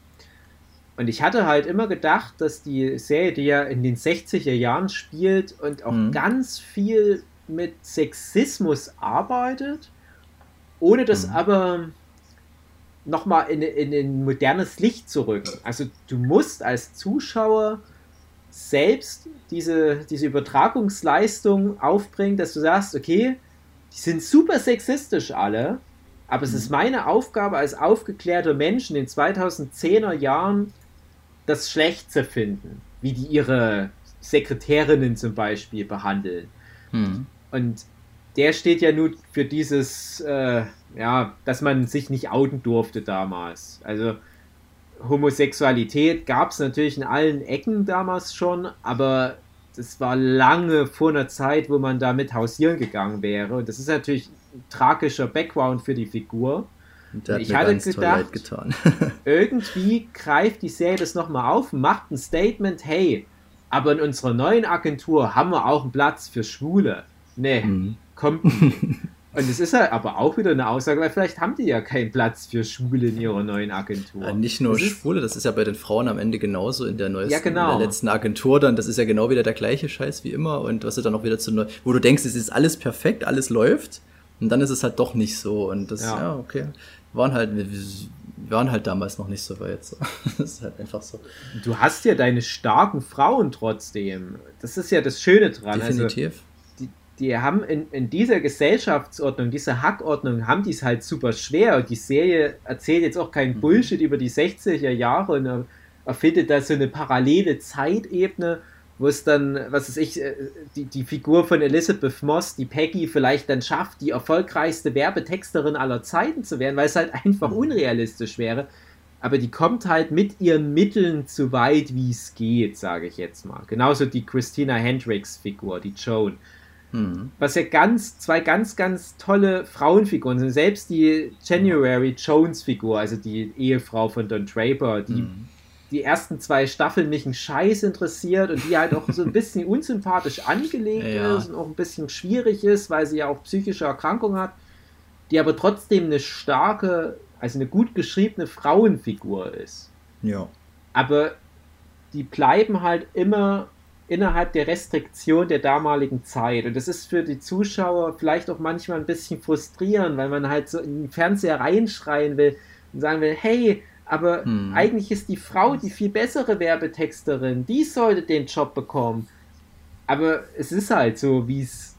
Und ich hatte halt immer gedacht, dass die Serie, die ja in den 60er Jahren spielt und auch Mhm. ganz viel mit Sexismus arbeitet, ohne das Mhm. aber nochmal in, in ein modernes Licht zu rücken. Also du musst als Zuschauer selbst diese, diese Übertragungsleistung aufbringen, dass du sagst, okay, die sind super sexistisch alle, aber es ist meine Aufgabe als aufgeklärter Mensch in den 2010er Jahren, das schlecht zu finden, wie die ihre Sekretärinnen zum Beispiel behandeln. Hm. Und der steht ja nun für dieses, äh, ja, dass man sich nicht outen durfte damals. Also Homosexualität gab es natürlich in allen Ecken damals schon, aber das war lange vor einer Zeit, wo man damit hausieren gegangen wäre. Und das ist natürlich ein tragischer Background für die Figur. Und der hat Ich hatte gedacht-. Irgendwie greift die Serie das nochmal auf, macht ein Statement, hey, aber in unserer neuen Agentur haben wir auch einen Platz für Schwule. Nee, Hm. kommt. Und es ist halt aber auch wieder eine Aussage, weil vielleicht haben die ja keinen Platz für Schwule in ihrer neuen Agentur. Ja, nicht nur Das Schwule, das ist ja bei den Frauen am Ende genauso in der neuesten, Ja, genau. in der letzten Agentur dann. Das ist ja genau wieder der gleiche Scheiß wie immer und was du dann auch wieder zu neu, wo du denkst, es ist alles perfekt, alles läuft und dann ist es halt doch nicht so und das, Ja. ja, okay, waren halt, wir waren halt damals noch nicht so weit. So. Das ist halt einfach so. Du hast ja deine starken Frauen trotzdem. Das ist ja das Schöne dran. Also, Definitiv. die, die haben in, in dieser Gesellschaftsordnung, dieser Hackordnung, haben die es halt super schwer. Und die Serie erzählt jetzt auch keinen Mhm. Bullshit über die 60er Jahre und er- erfindet da so eine parallele Zeitebene, wo es dann, was weiß ich, äh, die, die Figur von Elizabeth Moss, die Peggy, vielleicht dann schafft, die erfolgreichste Werbetexterin aller Zeiten zu werden, weil es halt einfach Mhm. unrealistisch wäre. Aber die kommt halt mit ihren Mitteln so weit, wie es geht, sage ich jetzt mal. Genauso die Christina Hendricks-Figur, die Joan Was ja ganz, zwei ganz, ganz tolle Frauenfiguren sind. Selbst die January Jones Figur, also die Ehefrau von Don Draper, die Hm. die ersten zwei Staffeln mich einen Scheiß interessiert und die halt auch so ein bisschen unsympathisch angelegt Ja. ist und auch ein bisschen schwierig ist, weil sie ja auch psychische Erkrankungen hat, die aber trotzdem eine starke, also eine gut geschriebene Frauenfigur ist Ja. aber die bleiben halt immer innerhalb der Restriktion der damaligen Zeit. Und das ist für die Zuschauer vielleicht auch manchmal ein bisschen frustrierend, weil man halt so in den Fernseher reinschreien will und sagen will, hey, aber Hm. eigentlich ist die Frau die viel bessere Werbetexterin, die sollte den Job bekommen. Aber es ist halt so, wie es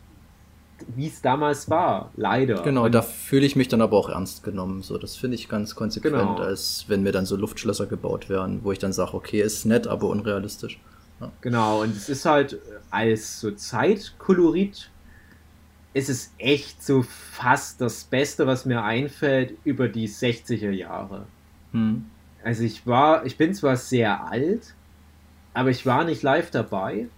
wie es damals war, leider. Genau, Und da fühle ich mich dann aber auch ernst genommen. So, das finde ich ganz konsequent, Genau. als wenn mir dann so Luftschlösser gebaut werden, wo ich dann sage, okay, ist nett, aber unrealistisch. Genau, und es ist halt äh, als so Zeitkolorit ist es echt so fast das Beste, was mir einfällt über die 60er Jahre. Hm. Also ich war, ich bin zwar sehr alt, aber ich war nicht live dabei.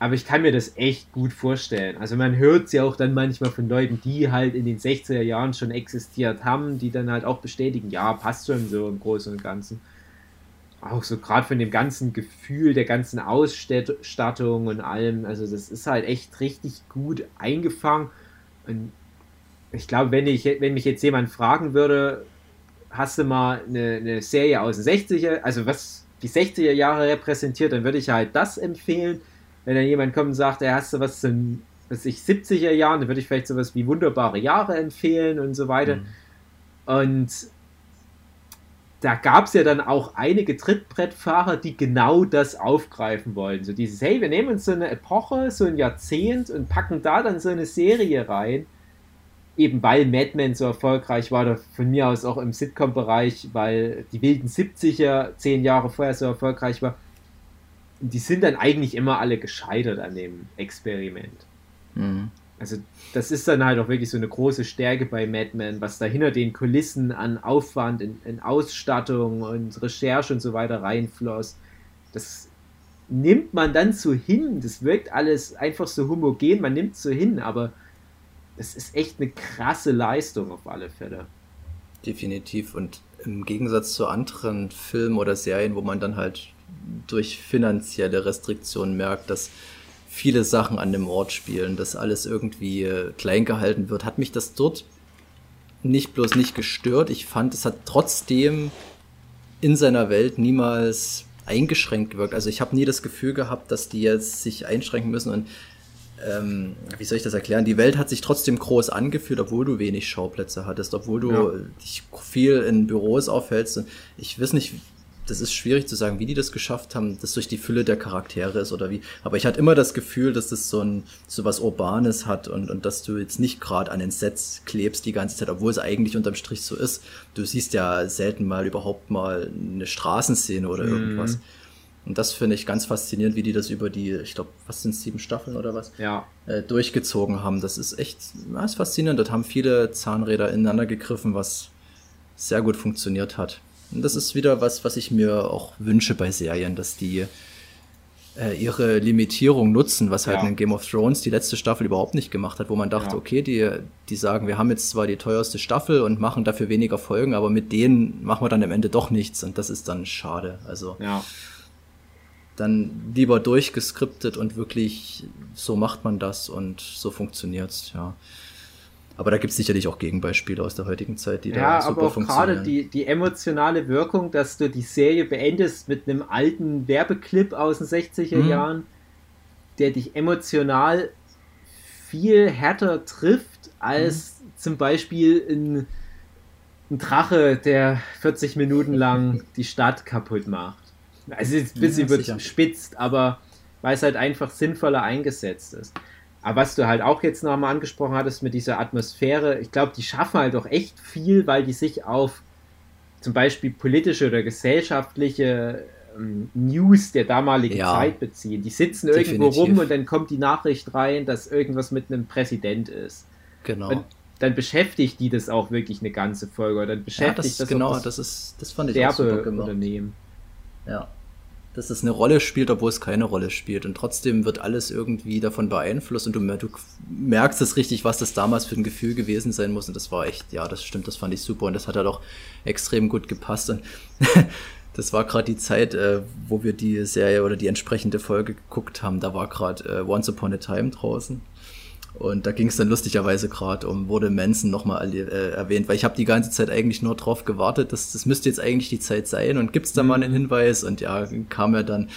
Aber ich kann mir das echt gut vorstellen. Also man hört es ja auch dann manchmal von Leuten, die halt in den 60er Jahren schon existiert haben, die dann halt auch bestätigen, ja, passt schon so im Großen und Ganzen. Auch so gerade von dem ganzen Gefühl, der ganzen Ausstattung und allem. Also das ist halt echt richtig gut eingefangen. Und ich glaube, wenn, ich, wenn mich jetzt jemand fragen würde, hast du mal eine, eine Serie aus den 60er, also was die 60er Jahre repräsentiert, dann würde ich halt das empfehlen. Wenn dann jemand kommt und sagt, er hast du was zum, was ich 70er Jahren, dann würde ich vielleicht sowas wie wunderbare Jahre empfehlen und so weiter. Hm. Und da gab es ja dann auch einige Trittbrettfahrer, die genau das aufgreifen wollen. So dieses, hey, wir nehmen uns so eine Epoche, so ein Jahrzehnt und packen da dann so eine Serie rein. Eben weil Mad Men so erfolgreich war, oder von mir aus auch im Sitcom-Bereich, weil die wilden 70er zehn Jahre vorher so erfolgreich war. Die sind dann eigentlich immer alle gescheitert an dem Experiment. Mhm. Also das ist dann halt auch wirklich so eine große Stärke bei Mad Men, was da hinter den Kulissen an Aufwand, in, in Ausstattung und Recherche und so weiter reinfloss. Das nimmt man dann so hin. Das wirkt alles einfach so homogen, man nimmt so hin, aber es ist echt eine krasse Leistung auf alle Fälle. Definitiv. Und im Gegensatz zu anderen Filmen oder Serien, wo man dann halt durch finanzielle Restriktionen merkt, dass viele Sachen an dem Ort spielen, dass alles irgendwie äh, klein gehalten wird, hat mich das dort nicht bloß nicht gestört. Ich fand, es hat trotzdem in seiner Welt niemals eingeschränkt gewirkt. Also ich habe nie das Gefühl gehabt, dass die jetzt sich einschränken müssen und ähm, wie soll ich das erklären? Die Welt hat sich trotzdem groß angefühlt, obwohl du wenig Schauplätze hattest, obwohl du ja. dich viel in Büros aufhältst. Ich weiß nicht, das ist schwierig zu sagen, wie die das geschafft haben, das durch die Fülle der Charaktere ist oder wie. Aber ich hatte immer das Gefühl, dass das so ein so was Urbanes hat und, und dass du jetzt nicht gerade an den Sets klebst die ganze Zeit, obwohl es eigentlich unterm Strich so ist. Du siehst ja selten mal überhaupt mal eine Straßenszene oder mhm. irgendwas. Und das finde ich ganz faszinierend, wie die das über die, ich glaube, was sind sieben Staffeln oder was? Ja. Äh, durchgezogen haben. Das ist echt, ja, ist faszinierend. Dort haben viele Zahnräder ineinander gegriffen, was sehr gut funktioniert hat. Und das ist wieder was, was ich mir auch wünsche bei Serien, dass die äh, ihre Limitierung nutzen, was halt ja. in Game of Thrones die letzte Staffel überhaupt nicht gemacht hat, wo man dachte, ja. okay, die, die sagen, wir haben jetzt zwar die teuerste Staffel und machen dafür weniger Folgen, aber mit denen machen wir dann am Ende doch nichts und das ist dann schade. Also ja. dann lieber durchgeskriptet und wirklich so macht man das und so funktioniert's, ja. Aber da gibt es sicherlich auch Gegenbeispiele aus der heutigen Zeit, die ja, da super aber auch gerade die, die emotionale Wirkung, dass du die Serie beendest mit einem alten Werbeclip aus den 60er mhm. Jahren, der dich emotional viel härter trifft als mhm. zum Beispiel ein, ein Drache, der 40 Minuten lang die Stadt kaputt macht. Also ist ein bisschen ja, überspitzt, aber weil es halt einfach sinnvoller eingesetzt ist. Aber was du halt auch jetzt nochmal angesprochen hattest mit dieser Atmosphäre, ich glaube, die schaffen halt auch echt viel, weil die sich auf zum Beispiel politische oder gesellschaftliche ähm, News der damaligen ja, Zeit beziehen. Die sitzen definitiv. irgendwo rum und dann kommt die Nachricht rein, dass irgendwas mit einem Präsident ist. Genau. Und dann beschäftigt die das auch wirklich eine ganze Folge. Oder dann beschäftigt ja, das, das genau, das ist, das fand ich auch super gemacht. Unternehmen. Ja dass es eine Rolle spielt, obwohl es keine Rolle spielt. Und trotzdem wird alles irgendwie davon beeinflusst und du, du merkst es richtig, was das damals für ein Gefühl gewesen sein muss. Und das war echt, ja, das stimmt, das fand ich super und das hat halt auch extrem gut gepasst. Und das war gerade die Zeit, äh, wo wir die Serie oder die entsprechende Folge geguckt haben. Da war gerade äh, Once Upon a Time draußen. Und da ging es dann lustigerweise gerade um, wurde Manson nochmal äh, erwähnt, weil ich habe die ganze Zeit eigentlich nur drauf gewartet, dass das müsste jetzt eigentlich die Zeit sein und gibt's da mhm. mal einen Hinweis und ja, kam er dann,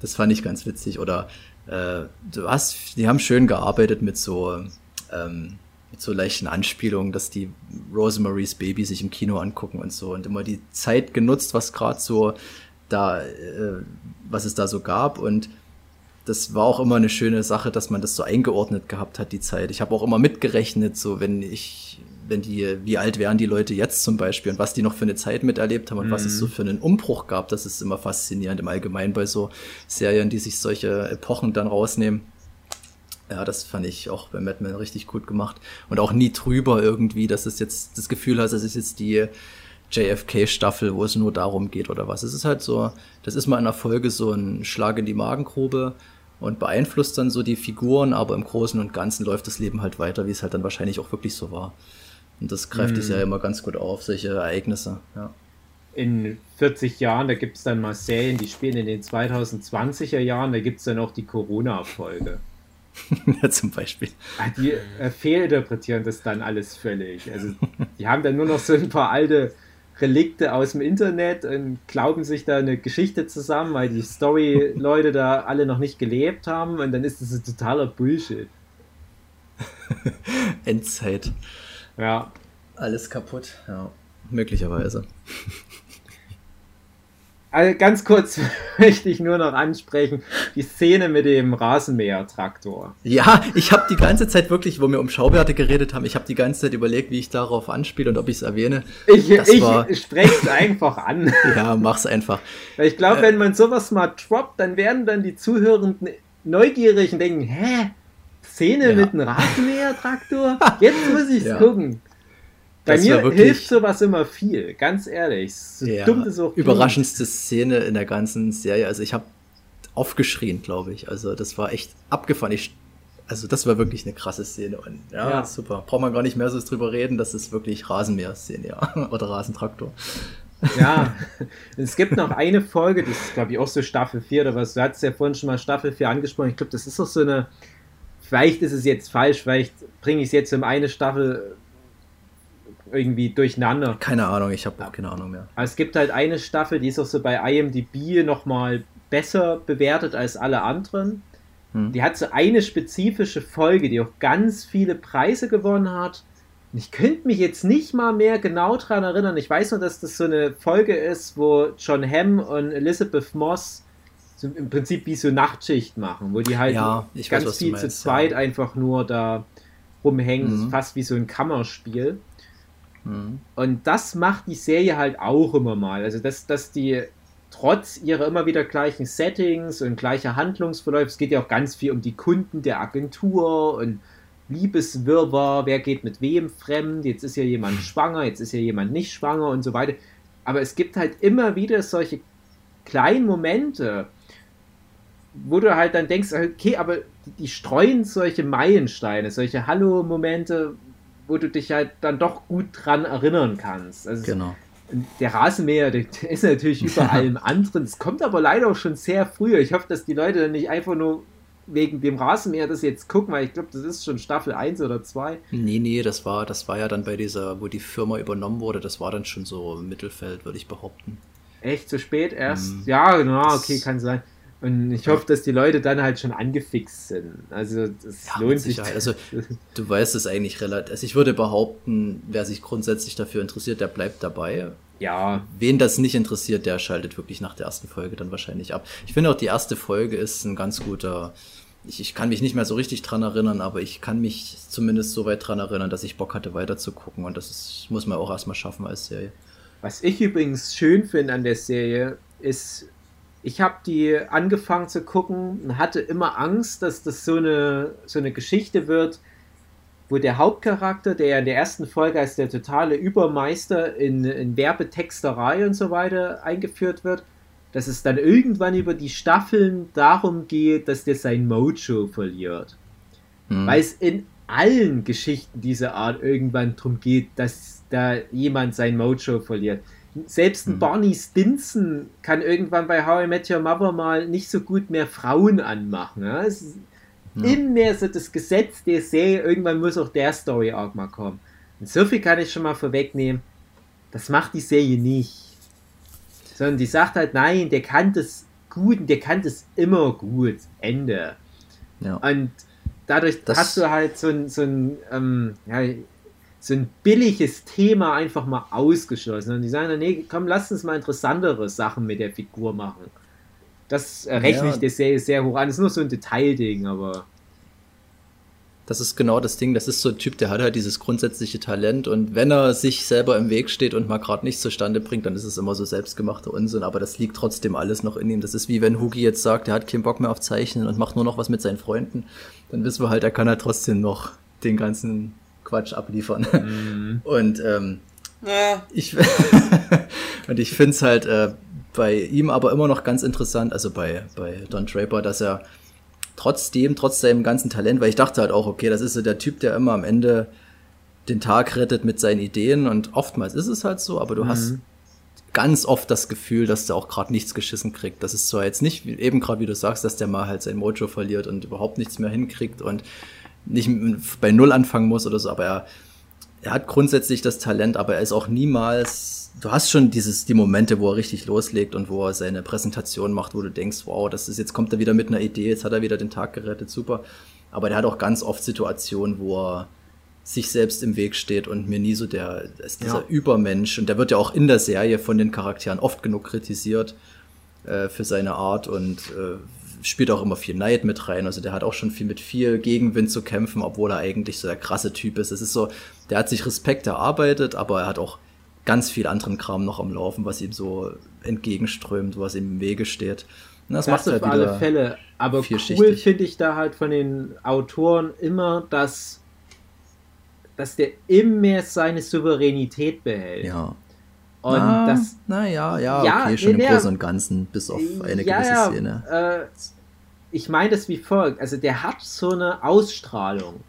das fand ich ganz witzig. Oder äh, du hast, die haben schön gearbeitet mit so, ähm, mit so leichten Anspielungen, dass die Rosemary's Baby sich im Kino angucken und so und immer die Zeit genutzt, was gerade so da, äh, was es da so gab und das war auch immer eine schöne Sache, dass man das so eingeordnet gehabt hat, die Zeit. Ich habe auch immer mitgerechnet, so wenn ich, wenn die, wie alt wären die Leute jetzt zum Beispiel und was die noch für eine Zeit miterlebt haben und mhm. was es so mhm. für einen Umbruch gab. Das ist immer faszinierend im Allgemeinen bei so Serien, die sich solche Epochen dann rausnehmen. Ja, das fand ich auch bei Mad Men richtig gut gemacht. Und auch nie drüber irgendwie, dass es jetzt das Gefühl hat, das ist jetzt die JFK-Staffel, wo es nur darum geht oder was. Es ist halt so, das ist mal in der Folge so ein Schlag in die Magengrube und beeinflusst dann so die Figuren, aber im Großen und Ganzen läuft das Leben halt weiter, wie es halt dann wahrscheinlich auch wirklich so war. Und das greift mhm. die Serie immer ganz gut auf, solche Ereignisse, ja. In 40 Jahren, da gibt es dann mal Serien, die spielen in den 2020er Jahren, da gibt es dann auch die Corona-Folge. ja, zum Beispiel. Ah, die äh, fehlinterpretieren das dann alles völlig. Also, die haben dann nur noch so ein paar alte Relikte aus dem Internet und glauben sich da eine Geschichte zusammen, weil die Story-Leute da alle noch nicht gelebt haben und dann ist das ein totaler Bullshit. Endzeit. Ja. Alles kaputt, ja. Möglicherweise. Also ganz kurz möchte ich nur noch ansprechen, die Szene mit dem Rasenmäher-Traktor. Ja, ich habe die ganze Zeit wirklich, wo wir um Schauwerte geredet haben, ich habe die ganze Zeit überlegt, wie ich darauf anspiele und ob ich es erwähne. Ich, ich spreche es einfach an. Ja, mach's einfach. Weil ich glaube, äh, wenn man sowas mal droppt, dann werden dann die Zuhörenden neugierig und denken, hä? Szene ja. mit einem Rasenmäher-Traktor? Jetzt muss ich's ja. gucken. Bei das mir hilft sowas immer viel, ganz ehrlich. So ja, dumm auch überraschendste Szene in der ganzen Serie. Also ich habe aufgeschrien, glaube ich. Also das war echt abgefahren. Ich, also das war wirklich eine krasse Szene. Und ja, ja. super. Braucht man gar nicht mehr so drüber reden. Das ist wirklich Rasenmäher-Szene, ja. Oder Rasentraktor. Ja, es gibt noch eine Folge, das ist glaube ich auch so Staffel 4 oder was. Du hattest ja vorhin schon mal Staffel 4 angesprochen. Ich glaube, das ist doch so eine. Vielleicht ist es jetzt falsch, vielleicht bringe ich es jetzt in eine Staffel irgendwie durcheinander. Keine Ahnung, ich habe auch keine Ahnung mehr. Aber es gibt halt eine Staffel, die ist auch so bei IMDb nochmal besser bewertet als alle anderen. Hm. Die hat so eine spezifische Folge, die auch ganz viele Preise gewonnen hat. Und ich könnte mich jetzt nicht mal mehr genau daran erinnern. Ich weiß nur, dass das so eine Folge ist, wo John Hamm und Elizabeth Moss so im Prinzip wie so Nachtschicht machen, wo die halt ja, ganz weiß, viel zu zweit ja. einfach nur da rumhängen, mhm. fast wie so ein Kammerspiel. Mhm. Und das macht die Serie halt auch immer mal. Also, dass, dass die trotz ihrer immer wieder gleichen Settings und gleicher Handlungsverläufe, es geht ja auch ganz viel um die Kunden der Agentur und Liebeswirrwarr, wer geht mit wem fremd, jetzt ist ja jemand schwanger, jetzt ist ja jemand nicht schwanger und so weiter. Aber es gibt halt immer wieder solche kleinen Momente, wo du halt dann denkst, okay, aber die streuen solche Meilensteine, solche Hallo-Momente, wo du dich halt dann doch gut dran erinnern kannst. Also genau. Der Rasenmäher, der, ist natürlich über allem anderen. Es kommt aber leider auch schon sehr früh. Ich hoffe, dass die Leute dann nicht einfach nur wegen dem Rasenmäher das jetzt gucken, weil ich glaube, das ist schon Staffel 1 oder 2. Nee, nee, das war, das war ja dann bei dieser, wo die Firma übernommen wurde, das war dann schon so im Mittelfeld, würde ich behaupten. Echt zu spät erst? Mm, ja, genau, okay, kann sein. Und ich hoffe, dass die Leute dann halt schon angefixt sind. Also das ja, lohnt sich. Also du weißt es eigentlich relativ. Also ich würde behaupten, wer sich grundsätzlich dafür interessiert, der bleibt dabei. Ja. Wen das nicht interessiert, der schaltet wirklich nach der ersten Folge dann wahrscheinlich ab. Ich finde auch, die erste Folge ist ein ganz guter. Ich, ich kann mich nicht mehr so richtig dran erinnern, aber ich kann mich zumindest so weit dran erinnern, dass ich Bock hatte, weiter zu gucken. Und das ist, muss man auch erstmal schaffen als Serie. Was ich übrigens schön finde an der Serie, ist, ich habe die angefangen zu gucken und hatte immer Angst, dass das so eine, so eine Geschichte wird, wo der Hauptcharakter, der ja in der ersten Folge als der totale Übermeister in, in Werbetexterei und so weiter eingeführt wird, dass es dann irgendwann über die Staffeln darum geht, dass der sein Mojo verliert. Hm. Weil es in allen Geschichten dieser Art irgendwann darum geht, dass da jemand sein Mojo verliert. Selbst ein mhm. Barney Stinson kann irgendwann bei How I Met Your Mother mal nicht so gut mehr Frauen anmachen. Ja? Es ist ja. immer so das Gesetz der Serie, irgendwann muss auch der Story Arc mal kommen. Und so viel kann ich schon mal vorwegnehmen, das macht die Serie nicht. Sondern die sagt halt, nein, der kann das gut und der kann das immer gut. Ende. Ja. Und dadurch das hast du halt so ein, so ein ähm, ja, so ein billiges Thema einfach mal ausgeschlossen. Und die sagen dann, nee, komm, lass uns mal interessantere Sachen mit der Figur machen. Das rechne ja. ich der Serie sehr hoch an. Das ist nur so ein Detailding, aber. Das ist genau das Ding. Das ist so ein Typ, der hat halt dieses grundsätzliche Talent und wenn er sich selber im Weg steht und mal gerade nichts zustande bringt, dann ist es immer so selbstgemachter Unsinn. Aber das liegt trotzdem alles noch in ihm. Das ist wie wenn Hugi jetzt sagt, er hat keinen Bock mehr auf Zeichnen und macht nur noch was mit seinen Freunden. Dann wissen wir halt, er kann halt trotzdem noch den ganzen Quatsch abliefern. Mhm. Und ähm, ja. ich und ich finde es halt äh, bei ihm aber immer noch ganz interessant, also bei, bei Don Draper, dass er trotzdem, trotz seinem ganzen Talent, weil ich dachte halt auch, okay, das ist so der Typ, der immer am Ende den Tag rettet mit seinen Ideen und oftmals ist es halt so, aber du mhm. hast ganz oft das Gefühl, dass der auch gerade nichts geschissen kriegt. Das ist zwar jetzt nicht, eben gerade wie du sagst, dass der mal halt sein Mojo verliert und überhaupt nichts mehr hinkriegt und nicht bei Null anfangen muss oder so, aber er, er hat grundsätzlich das Talent, aber er ist auch niemals, du hast schon dieses, die Momente, wo er richtig loslegt und wo er seine Präsentation macht, wo du denkst, wow, das ist, jetzt kommt er wieder mit einer Idee, jetzt hat er wieder den Tag gerettet, super. Aber der hat auch ganz oft Situationen, wo er sich selbst im Weg steht und mir nie so der, ist dieser ja. Übermensch und der wird ja auch in der Serie von den Charakteren oft genug kritisiert äh, für seine Art und äh, spielt auch immer viel Neid mit rein. Also der hat auch schon viel mit viel Gegenwind zu kämpfen, obwohl er eigentlich so der krasse Typ ist. Es ist so, der hat sich Respekt erarbeitet, aber er hat auch ganz viel anderen Kram noch am Laufen, was ihm so entgegenströmt, was ihm im Wege steht. Und das, Das macht auf halt alle wieder Fälle. Aber cool finde ich da halt von den Autoren immer, dass, dass der immer seine Souveränität behält. Ja. Und na, das na ja, ja, okay, schon nee, im Großen und Ganzen, bis auf eine ja, gewisse Szene. Äh, ich meine das wie folgt. Also der hat so eine Ausstrahlung.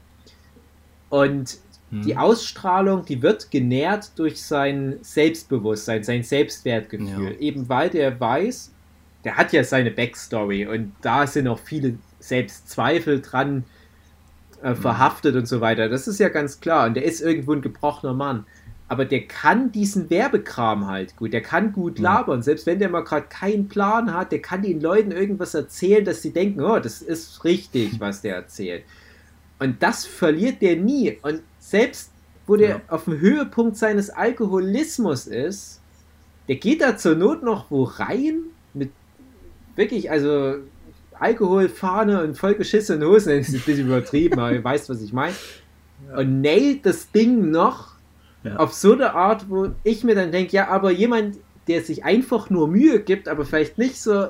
Und Hm. die Ausstrahlung, die wird genährt durch sein Selbstbewusstsein, sein Selbstwertgefühl. Ja. Eben weil der weiß, der hat ja seine Backstory und da sind auch viele Selbstzweifel dran äh, verhaftet und so weiter. Das ist ja ganz klar. Und der ist irgendwo ein gebrochener Mann. Aber der kann diesen Werbekram halt gut. Der kann gut Ja. labern. Selbst wenn der mal gerade keinen Plan hat, der kann den Leuten irgendwas erzählen, dass sie denken, oh, das ist richtig, was der erzählt. Und das verliert der nie. Und selbst wo der Ja. auf dem Höhepunkt seines Alkoholismus ist, der geht da zur Not noch wo rein mit wirklich, also Alkoholfahne und vollgeschissene Hosen, das ist ein bisschen übertrieben, aber ihr weißt, was ich meine. Und nailt das Ding noch Ja. auf so eine Art, wo ich mir dann denke, ja, aber jemand, der sich einfach nur Mühe gibt, aber vielleicht nicht so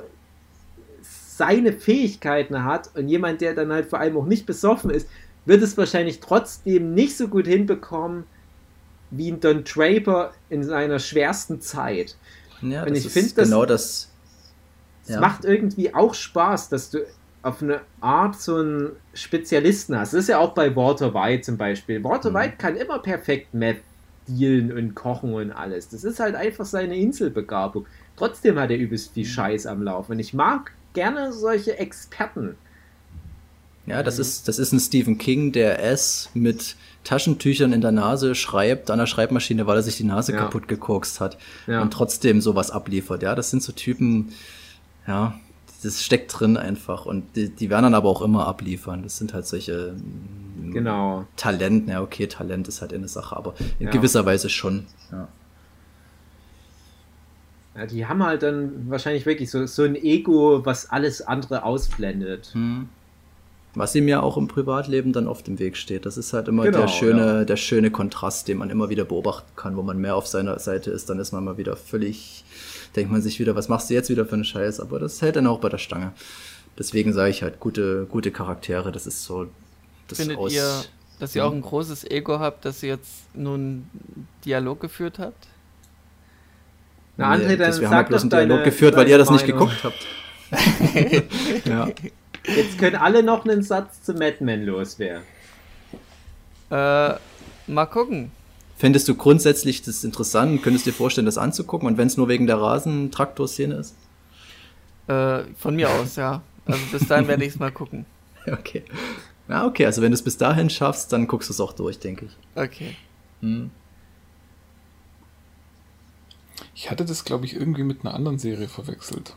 seine Fähigkeiten hat und jemand, der dann halt vor allem auch nicht besoffen ist, wird es wahrscheinlich trotzdem nicht so gut hinbekommen wie ein Don Draper in seiner schwersten Zeit. Ja, und ich ist find das- genau das. Es Ja. macht irgendwie auch Spaß, dass du auf eine Art so einen Spezialisten hast. Das ist ja auch bei Walter White zum Beispiel. Walter Mhm. White kann immer perfekt Meth dealen und kochen und alles. Das ist halt einfach seine Inselbegabung. Trotzdem hat er übelst Mhm. viel Scheiß am Laufen. Und ich mag gerne solche Experten. Ja, das ist, das ist ein Stephen King, der S mit Taschentüchern in der Nase schreibt an der Schreibmaschine, weil er sich die Nase Ja. kaputt gekokst hat Ja. und trotzdem sowas abliefert. Ja, das sind so Typen, ja, das steckt drin einfach und die, die werden dann aber auch immer abliefern. Das sind halt solche mm, Genau. Talent, ja, okay, Talent ist halt eine Sache, aber in Ja. gewisser Weise schon. Ja. Ja, die haben halt dann wahrscheinlich wirklich so, so ein Ego, was alles andere ausblendet. Hm. Was ihm ja auch im Privatleben dann oft im Weg steht. Das ist halt immer Genau, der schöne, der schöne Kontrast, den man immer wieder beobachten kann, wo man mehr auf seiner Seite ist, dann ist man mal wieder völlig, denkt man sich wieder, was machst du jetzt wieder für einen Scheiß? Aber das hält dann auch bei der Stange. Deswegen sage ich halt, gute, gute Charaktere, das ist so das Findet aus. ihr, dass ihr auch ein großes Ego habt, dass ihr jetzt nun Dialog geführt habt? Na, André, dann das, wir haben halt bloß einen Dialog deine- geführt, weil ihr das nicht Meinung. geguckt habt. ja. Jetzt können alle noch einen Satz zu Madman loswerden. Äh, mal gucken. Fändest du grundsätzlich das interessant? Könntest du dir vorstellen, das anzugucken? Und wenn es nur wegen der Rasentraktor-Szene ist? Äh, von mir aus, ja. Also bis dahin werde ich es mal gucken. Okay. Ja, okay, also wenn du es bis dahin schaffst, dann guckst du es auch durch, denke ich. Okay. Hm. Ich hatte das, glaube ich, irgendwie mit einer anderen Serie verwechselt.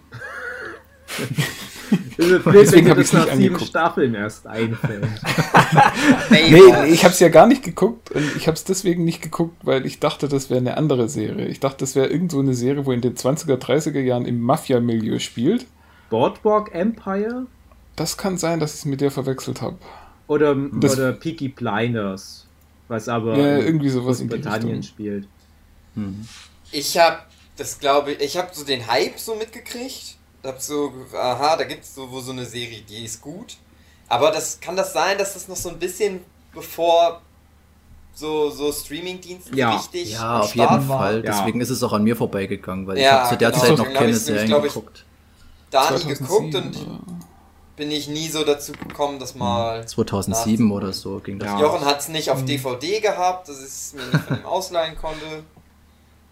Deswegen wenn hab dir ich's das nach nicht sieben angeguckt. Staffeln erst einfällt. Nee, ich habe es ja gar nicht geguckt und ich habe es deswegen nicht geguckt, weil ich dachte, das wäre eine andere Serie. Ich dachte, das wäre irgend so eine Serie, wo in den 20er, 30er Jahren im Mafia-Milieu spielt. Boardwalk Empire Das kann sein, dass ich es mit der verwechselt habe. oder, Das- oder Peaky Blinders, was aber Ja, in irgendwie sowas in Richtung. spielt. Ich hab das glaube ich, ich habe so den Hype so mitgekriegt. Hab so, aha, da gibt's so wo so eine Serie, die ist gut. Aber das kann das sein, dass das noch so ein bisschen bevor so, so Streaming-Dienste Ja. richtig Ja, auf Start jeden waren. Fall. Ja. Deswegen ist es auch an mir vorbeigegangen, weil ich Ja, habe zu der genau. Zeit noch hab keine Serien ich, geguckt. Da nie 2007, geguckt und bin ich nie so dazu gekommen, das mal. 2007 oder so ging das. Ja. Jochen hat es nicht auf DVD gehabt, dass ich es mir nicht von ihm ausleihen konnte.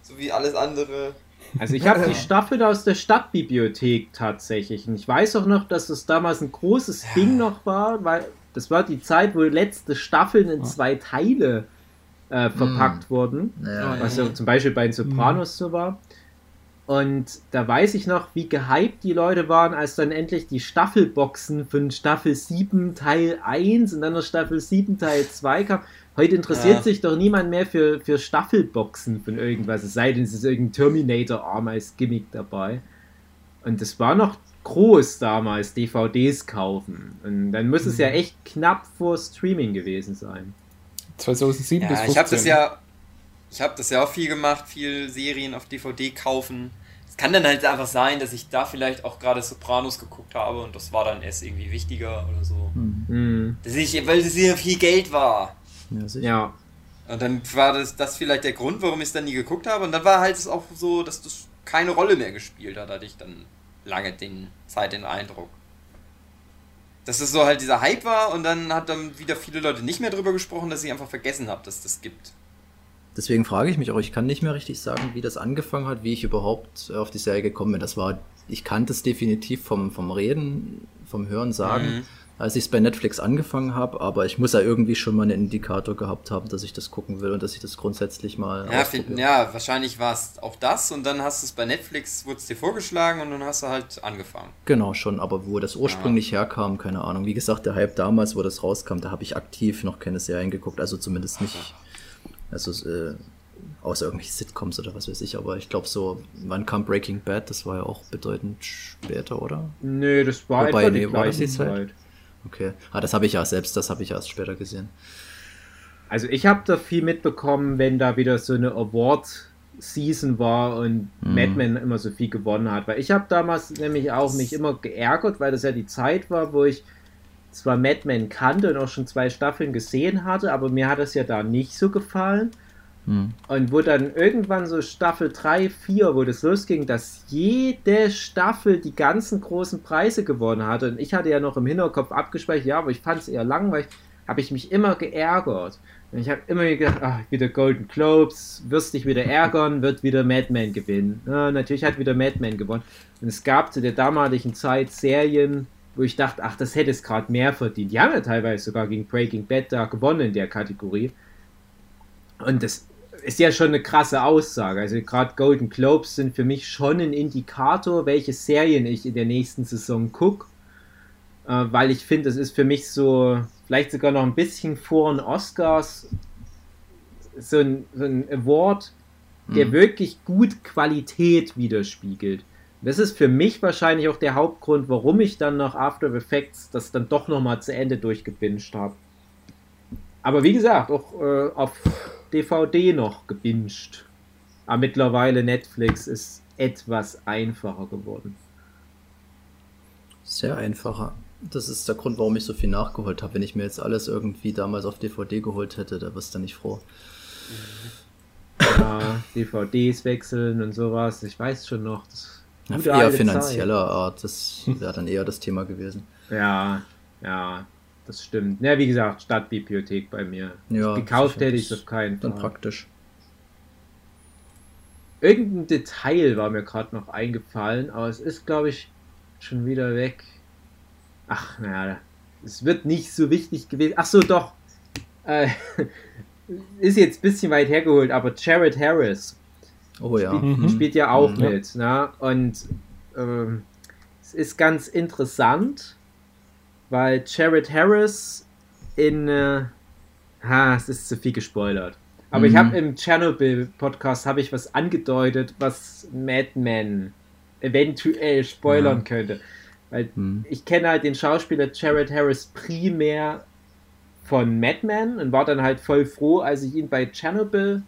So wie alles andere. Also ich habe die Staffel aus der Stadtbibliothek tatsächlich. Und ich weiß auch noch, dass das damals ein großes Ding noch war, weil das war die Zeit, wo letzte Staffeln in zwei Teile äh, verpackt wurden. Ja, Was ja zum Beispiel bei den Sopranos so war. Und da weiß ich noch, wie gehypt die Leute waren, als dann endlich die Staffelboxen von Staffel 7 Teil 1 und dann noch Staffel 7 Teil 2 kam. Heute interessiert Ja. sich doch niemand mehr für, für Staffelboxen von irgendwas, es sei denn, es ist irgendein Terminator-Arm als Gimmick dabei. Und das war noch groß damals, DVDs kaufen. Und dann muss es ja mhm. echt knapp vor Streaming gewesen sein. 2007 ja, bis 15. Ich habe das ja, ich habe das ja auch viel gemacht, viel Serien auf DVD kaufen. Es kann dann halt einfach sein, dass ich da vielleicht auch gerade Sopranos geguckt habe und das war dann erst irgendwie wichtiger oder so. Mhm. Dass ich, weil es ja viel Geld war. Ja, sicher. Ja. Und dann war das, das vielleicht der Grund, warum ich es dann nie geguckt habe. Und dann war halt es auch so, dass das keine Rolle mehr gespielt hat, hatte ich dann lange den Zeit den Eindruck. Dass es so halt dieser Hype war und dann hat dann wieder viele Leute nicht mehr drüber gesprochen, dass ich einfach vergessen habe, dass das gibt. Deswegen frage ich mich auch, ich kann nicht mehr richtig sagen, wie das angefangen hat, wie ich überhaupt auf die Serie gekommen bin. Das war, ich kannte es definitiv vom, vom Reden, vom Hören sagen. Mhm als ich es bei Netflix angefangen habe, aber ich muss ja irgendwie schon mal einen Indikator gehabt haben, dass ich das gucken will und dass ich das grundsätzlich mal. Ja, find, ja wahrscheinlich war es auch das und dann hast du es bei Netflix, wurde es dir vorgeschlagen und dann hast du halt angefangen. Genau, schon, aber wo das ursprünglich ja. herkam, keine Ahnung. Wie gesagt, der Hype damals, wo das rauskam, da habe ich aktiv noch keine Serien geguckt, also zumindest nicht. Also, äh, außer irgendwelche Sitcoms oder was weiß ich, aber ich glaube so, wann kam Breaking Bad? Das war ja auch bedeutend später, oder? Nee, das war Wobei, etwa die nee, war das die Zeit? Zeit. Okay. Ah, das habe ich ja selbst, das habe ich erst später gesehen. Also ich habe da viel mitbekommen, wenn da wieder so eine Award-Season war und mhm. Mad Men immer so viel gewonnen hat. Weil ich habe damals nämlich auch mich immer geärgert, weil das ja die Zeit war, wo ich zwar Mad Men kannte und auch schon zwei Staffeln gesehen hatte, aber mir hat das ja da nicht so gefallen. Hm. Und wo dann irgendwann so Staffel 3, 4, wo das losging, dass jede Staffel die ganzen großen Preise gewonnen hatte. Und ich hatte ja noch im Hinterkopf abgespeichert, ja, aber ich fand es eher langweilig, habe ich mich immer geärgert. Und ich habe immer gedacht, ach, wieder Golden Globes, wirst dich wieder ärgern, wird wieder Madman gewinnen. Ja, natürlich hat wieder Madman gewonnen. Und es gab zu der damaligen Zeit Serien, wo ich dachte, ach, das hätte es gerade mehr verdient. Die haben ja teilweise sogar gegen Breaking Bad da gewonnen in der Kategorie. Und das ist ja schon eine krasse Aussage. Also gerade Golden Globes sind für mich schon ein Indikator, welche Serien ich in der nächsten Saison gucke. Äh, weil ich finde, das ist für mich so, vielleicht sogar noch ein bisschen vor den Oscars, so ein, so ein Award, der mhm. wirklich gut Qualität widerspiegelt. Das ist für mich wahrscheinlich auch der Hauptgrund, warum ich dann nach After Effects das dann doch nochmal zu Ende durchgebinged habe. Aber wie gesagt, auch äh, auf DVD noch gebinged. Aber mittlerweile Netflix ist etwas einfacher geworden. Sehr einfacher. Das ist der Grund, warum ich so viel nachgeholt habe. Wenn ich mir jetzt alles irgendwie damals auf DVD geholt hätte, da wirst du nicht froh. Ja, DVDs wechseln und sowas. Ich weiß schon noch. Ja, eher finanzieller Zeit. Art. Das wäre dann eher das Thema gewesen. Ja, ja das stimmt. Ja, wie gesagt, Stadtbibliothek bei mir. Ja, gekauft hätte ich keinen Fall. Dann praktisch. Irgendein Detail war mir gerade noch eingefallen, aber es ist, glaube ich, schon wieder weg. Ach, naja, es wird nicht so wichtig gewesen. Ach so, doch. Äh, ist jetzt ein bisschen weit hergeholt, aber Jared Harris. Oh ja. Spielt, mhm. spielt ja auch mhm. mit. Ne? Und ähm, es ist ganz interessant weil Jared Harris in. Äh, ha, es ist zu viel gespoilert. Aber mhm. ich habe im Chernobyl-Podcast habe ich was angedeutet, was Madman eventuell spoilern ja. könnte. Weil mhm. ich kenne halt den Schauspieler Jared Harris primär von Madman und war dann halt voll froh, als ich ihn bei Chernobyl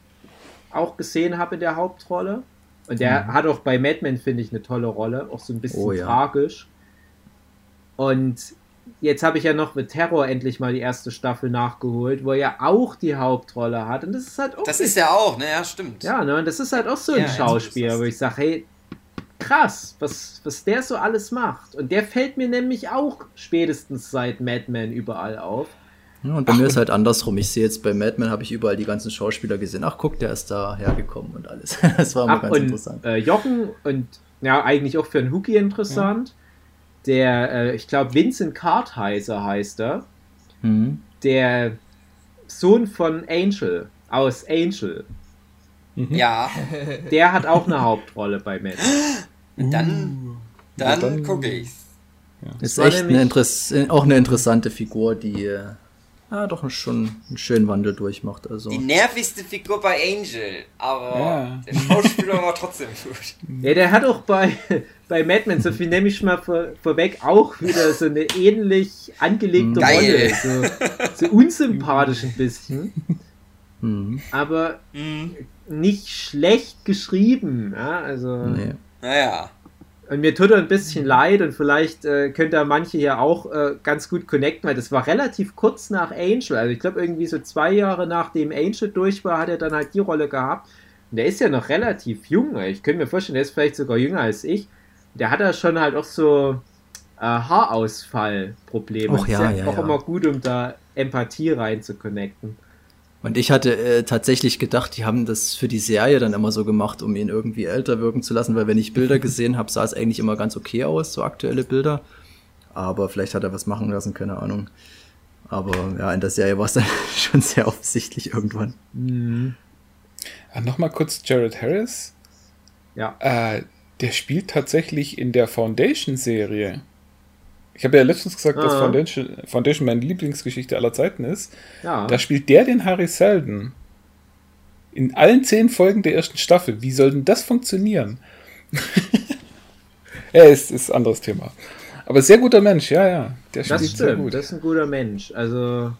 auch gesehen habe in der Hauptrolle. Und der mhm. hat auch bei Madman, finde ich, eine tolle Rolle, auch so ein bisschen oh, ja. tragisch. Und jetzt habe ich ja noch mit Terror endlich mal die erste Staffel nachgeholt, wo er ja auch die Hauptrolle hat. Und das ist halt auch. Das ist ja auch, ne? Ja, stimmt. Ja, ne? Und das ist halt auch so ein ja, Schauspieler, wo ich sage, hey, krass, was, was der so alles macht. Und der fällt mir nämlich auch spätestens seit Mad Men überall auf. Ja, und bei Ach, mir ist halt andersrum. Ich sehe jetzt bei Mad Men habe ich überall die ganzen Schauspieler gesehen. Ach, guck, der ist da hergekommen und alles. das war immer ganz und, interessant. Äh, Jochen und ja, eigentlich auch für einen Hookie interessant. Ja der, äh, ich glaube, Vincent Kartheiser heißt er, mhm. der Sohn von Angel, aus Angel. Mhm. Ja. Der hat auch eine Hauptrolle bei Mad. Dann, dann, dann gucke ich's. Ja. Ist echt eine Interess auch eine interessante Figur, die äh, ja, doch schon einen schönen Wandel durchmacht. Also. Die nervigste Figur bei Angel, aber ja. der Schauspieler war trotzdem gut. Ja, der hat auch bei, bei Mad Men, so viel nehme ich mal vor, vorweg, auch wieder so eine ähnlich angelegte Geil. Rolle. So, so unsympathisch ein bisschen. Mhm. Aber mhm. nicht schlecht geschrieben. Ja, also. Nee. Naja. Und mir tut er ein bisschen leid und vielleicht äh, könnt ihr manche hier auch äh, ganz gut connecten, weil das war relativ kurz nach Angel. Also ich glaube irgendwie so zwei Jahre nachdem Angel durch war, hat er dann halt die Rolle gehabt. Und der ist ja noch relativ jung. Ich könnte mir vorstellen, der ist vielleicht sogar jünger als ich. Der hat ja schon halt auch so äh, Haarausfallprobleme. Ja, ja, auch ja. immer gut, um da Empathie rein zu connecten. Und ich hatte äh, tatsächlich gedacht, die haben das für die Serie dann immer so gemacht, um ihn irgendwie älter wirken zu lassen, weil wenn ich Bilder gesehen habe, sah es eigentlich immer ganz okay aus, so aktuelle Bilder. Aber vielleicht hat er was machen lassen, keine Ahnung. Aber ja, in der Serie war es dann schon sehr offensichtlich irgendwann. Mhm. Ja, Nochmal kurz Jared Harris. Ja. Äh, der spielt tatsächlich in der Foundation-Serie. Ich habe ja letztens gesagt, ah. dass Foundation, Foundation meine Lieblingsgeschichte aller Zeiten ist. Ja. Da spielt der den Harry Seldon. In allen zehn Folgen der ersten Staffel. Wie soll denn das funktionieren? ja, ist, ist ein anderes Thema. Aber sehr guter Mensch, ja, ja. Der spielt das stimmt, sehr gut. Das ist ein guter Mensch. Also,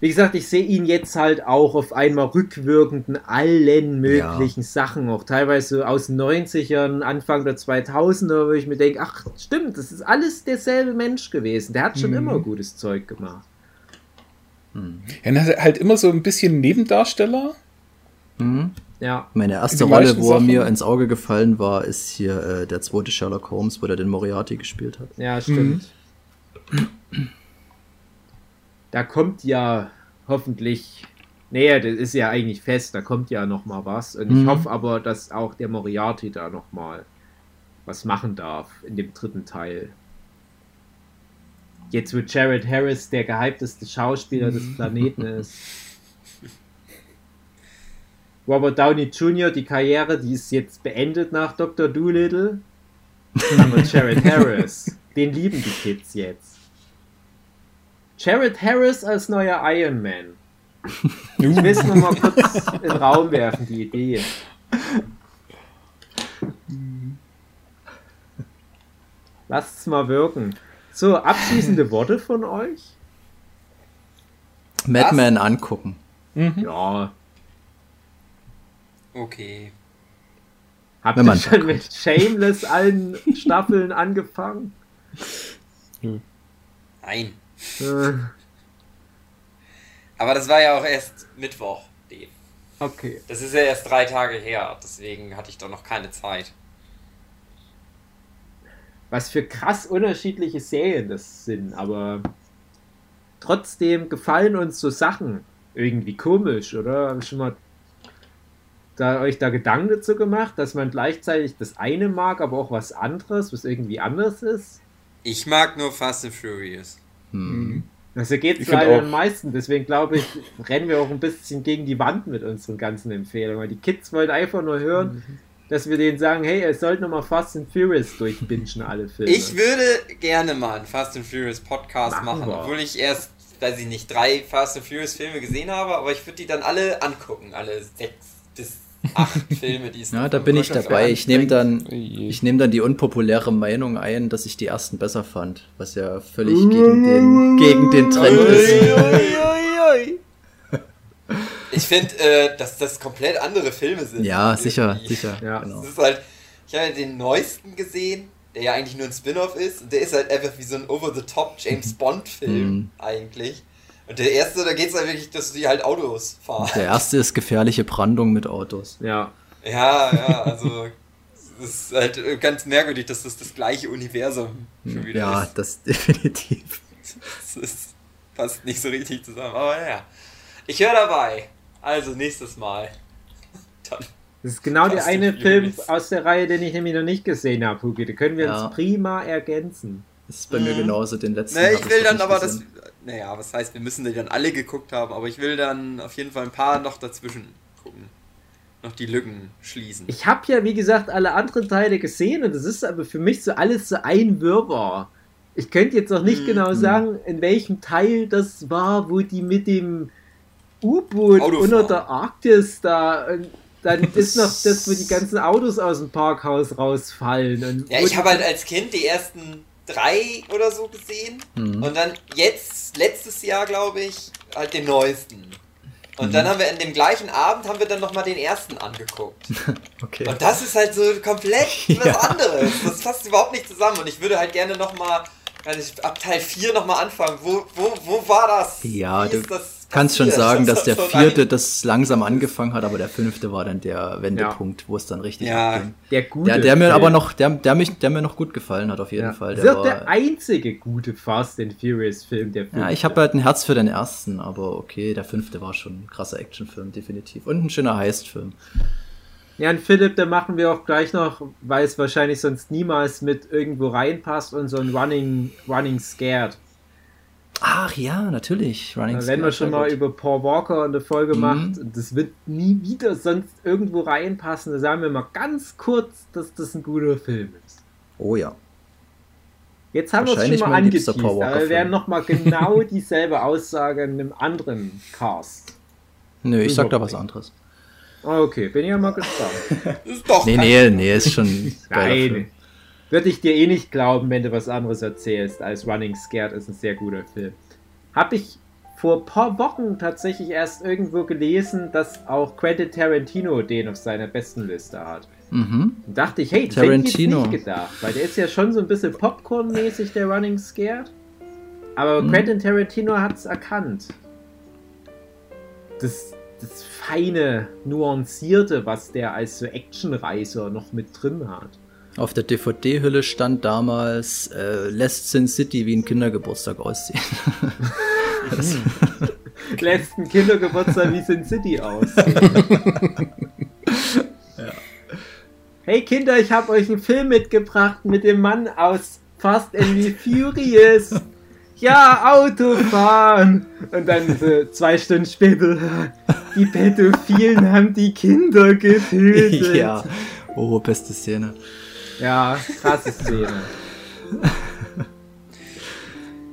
wie gesagt, ich sehe ihn jetzt halt auch auf einmal rückwirkend in allen möglichen ja. Sachen, auch teilweise aus den 90ern, Anfang der 2000er, wo ich mir denke, ach, stimmt, das ist alles derselbe Mensch gewesen. Der hat schon mhm. immer gutes Zeug gemacht. Mhm. Ja, halt immer so ein bisschen Nebendarsteller. Mhm. Ja. Meine erste Rolle, wo er mir ins Auge gefallen war, ist hier äh, der zweite Sherlock Holmes, wo er den Moriarty gespielt hat. Ja, stimmt. Mhm da kommt ja hoffentlich, nee, das ist ja eigentlich fest, da kommt ja noch mal was. Und mhm. ich hoffe aber, dass auch der Moriarty da noch mal was machen darf in dem dritten Teil. Jetzt wird Jared Harris der gehypteste Schauspieler des Planeten ist. Robert Downey Jr., die Karriere, die ist jetzt beendet nach Dr. Doolittle. Aber Jared Harris, den lieben die Kids jetzt. Jared Harris als neuer Iron Man. Ich will es nochmal kurz in den Raum werfen, die Idee. Lasst es mal wirken. So, abschließende Worte von euch? Madman angucken. Mhm. Ja. Okay. Habt ihr schon mit Shameless allen Staffeln angefangen? Nein. Aber das war ja auch erst Mittwoch, Dave. Okay. Das ist ja erst drei Tage her, deswegen hatte ich doch noch keine Zeit. Was für krass unterschiedliche Serien das sind, aber trotzdem gefallen uns so Sachen irgendwie komisch, oder? Hab ich schon mal da, euch da Gedanken dazu gemacht, dass man gleichzeitig das eine mag, aber auch was anderes, was irgendwie anders ist? Ich mag nur Fast and Furious. Hm. Also geht es leider am meisten, deswegen glaube ich, rennen wir auch ein bisschen gegen die Wand mit unseren ganzen Empfehlungen. Weil die Kids wollen einfach nur hören, mhm. dass wir denen sagen, hey, ihr sollt nochmal Fast and Furious durchbingen, alle Filme. Ich würde gerne mal einen Fast and Furious Podcast machen, machen obwohl ich erst, weiß ich nicht, drei Fast and Furious Filme gesehen habe, aber ich würde die dann alle angucken, alle sechs bis acht Filme, die es Ja, da bin ich dabei. Ich nehme dann, ich nehme dann die unpopuläre Meinung ein, dass ich die ersten besser fand, was ja völlig gegen den, gegen den Trend ist. Ich finde, äh, dass das komplett andere Filme sind. Ja, sicher, sicher. Ja. Genau. ist halt, ich habe den neuesten gesehen, der ja eigentlich nur ein Spin-off ist. Und der ist halt einfach wie so ein Over-the-Top James Bond-Film mhm. eigentlich. Und der erste, da geht es halt wirklich, dass die halt Autos fahren. Der erste ist gefährliche Brandung mit Autos. Ja. Ja, ja, also es ist halt ganz merkwürdig, dass das das gleiche Universum schon wieder ja, ist. Ja, das definitiv. Das ist, passt nicht so richtig zusammen, aber ja. Ich höre dabei. Also nächstes Mal. Dann das ist genau der eine Film aus der Reihe, den ich nämlich noch nicht gesehen habe, Hugi. Da können wir ja. uns prima ergänzen. Das ist bei mhm. mir genauso den letzten. Nee, ich will dann aber gesehen. das naja, was heißt, wir müssen die dann alle geguckt haben, aber ich will dann auf jeden Fall ein paar noch dazwischen gucken. Noch die Lücken schließen. Ich habe ja, wie gesagt, alle anderen Teile gesehen und das ist aber für mich so alles so ein Wirrwarr. Ich könnte jetzt noch nicht mhm. genau sagen, in welchem Teil das war, wo die mit dem U-Boot unter der Arktis da. Dann ist noch das, wo die ganzen Autos aus dem Parkhaus rausfallen. ja, ich habe halt als Kind die ersten drei oder so gesehen. Mhm. Und dann jetzt, letztes Jahr, glaube ich, halt den neuesten. Und mhm. dann haben wir in dem gleichen Abend haben wir dann nochmal den ersten angeguckt. okay. Und das ist halt so komplett was ja. anderes. Das passt überhaupt nicht zusammen. Und ich würde halt gerne nochmal, ab Teil 4 nochmal anfangen. Wo, wo, wo war das? Ja, Wie du, das kannst schon sagen, dass der vierte das langsam angefangen hat, aber der fünfte war dann der Wendepunkt, ja. wo es dann richtig ja, ging. Der gute. Der, der mir aber noch, der, der, mich, der mir noch gut gefallen hat, auf jeden ja. Fall. Der war der einzige gute Fast and Furious Film, der fünfte. Ja, ich habe halt ein Herz für den ersten, aber okay, der fünfte war schon ein krasser Actionfilm, definitiv. Und ein schöner Heistfilm. Ja, und Philipp, da machen wir auch gleich noch, weil es wahrscheinlich sonst niemals mit irgendwo reinpasst, und so ein Running, Running Scared. Ach ja, natürlich. Running Wenn man schon mal über Paul Walker eine Folge mhm. macht, das wird nie wieder sonst irgendwo reinpassen. Da sagen wir mal ganz kurz, dass das ein guter Film ist. Oh ja. Jetzt haben wir es schon mal angeteased, aber wir werden nochmal genau dieselbe Aussage in einem anderen Cast. Nö, ich sag da was anderes. Ah, okay, bin ja mal gespannt. ist doch nee, nee, nee, ist schon. Nein, würde ich dir eh nicht glauben, wenn du was anderes erzählst, als Running Scared ist ein sehr guter Film. Habe ich vor ein paar Wochen tatsächlich erst irgendwo gelesen, dass auch Quentin Tarantino den auf seiner besten Liste hat. Mhm. Und dachte ich, hey, Tarantino. hätte ich nicht gedacht, weil der ist ja schon so ein bisschen Popcorn-mäßig, der Running Scared. Aber mhm. Quentin Tarantino hat es erkannt. Das, das feine, nuancierte, was der als so Actionreiser noch mit drin hat. Auf der DVD-Hülle stand damals, äh, lässt Sin City wie ein Kindergeburtstag aussehen. lässt ein Kindergeburtstag wie Sin City aus. ja. Hey Kinder, ich habe euch einen Film mitgebracht mit dem Mann aus Fast and the Furious. Ja, Autofahren. Und dann so zwei Stunden später, die Pädophilen haben die Kinder getötet. Ja, oh, beste Szene. Ja, krasse Szene.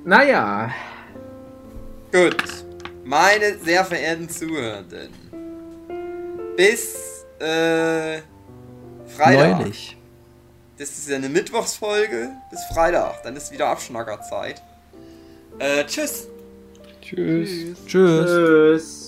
naja. Gut. Meine sehr verehrten Zuhörenden. Bis äh, Freitag. Neulich. Das ist ja eine Mittwochsfolge. Bis Freitag. Dann ist wieder Abschnackerzeit. Äh, tschüss. Tschüss. Tschüss. tschüss.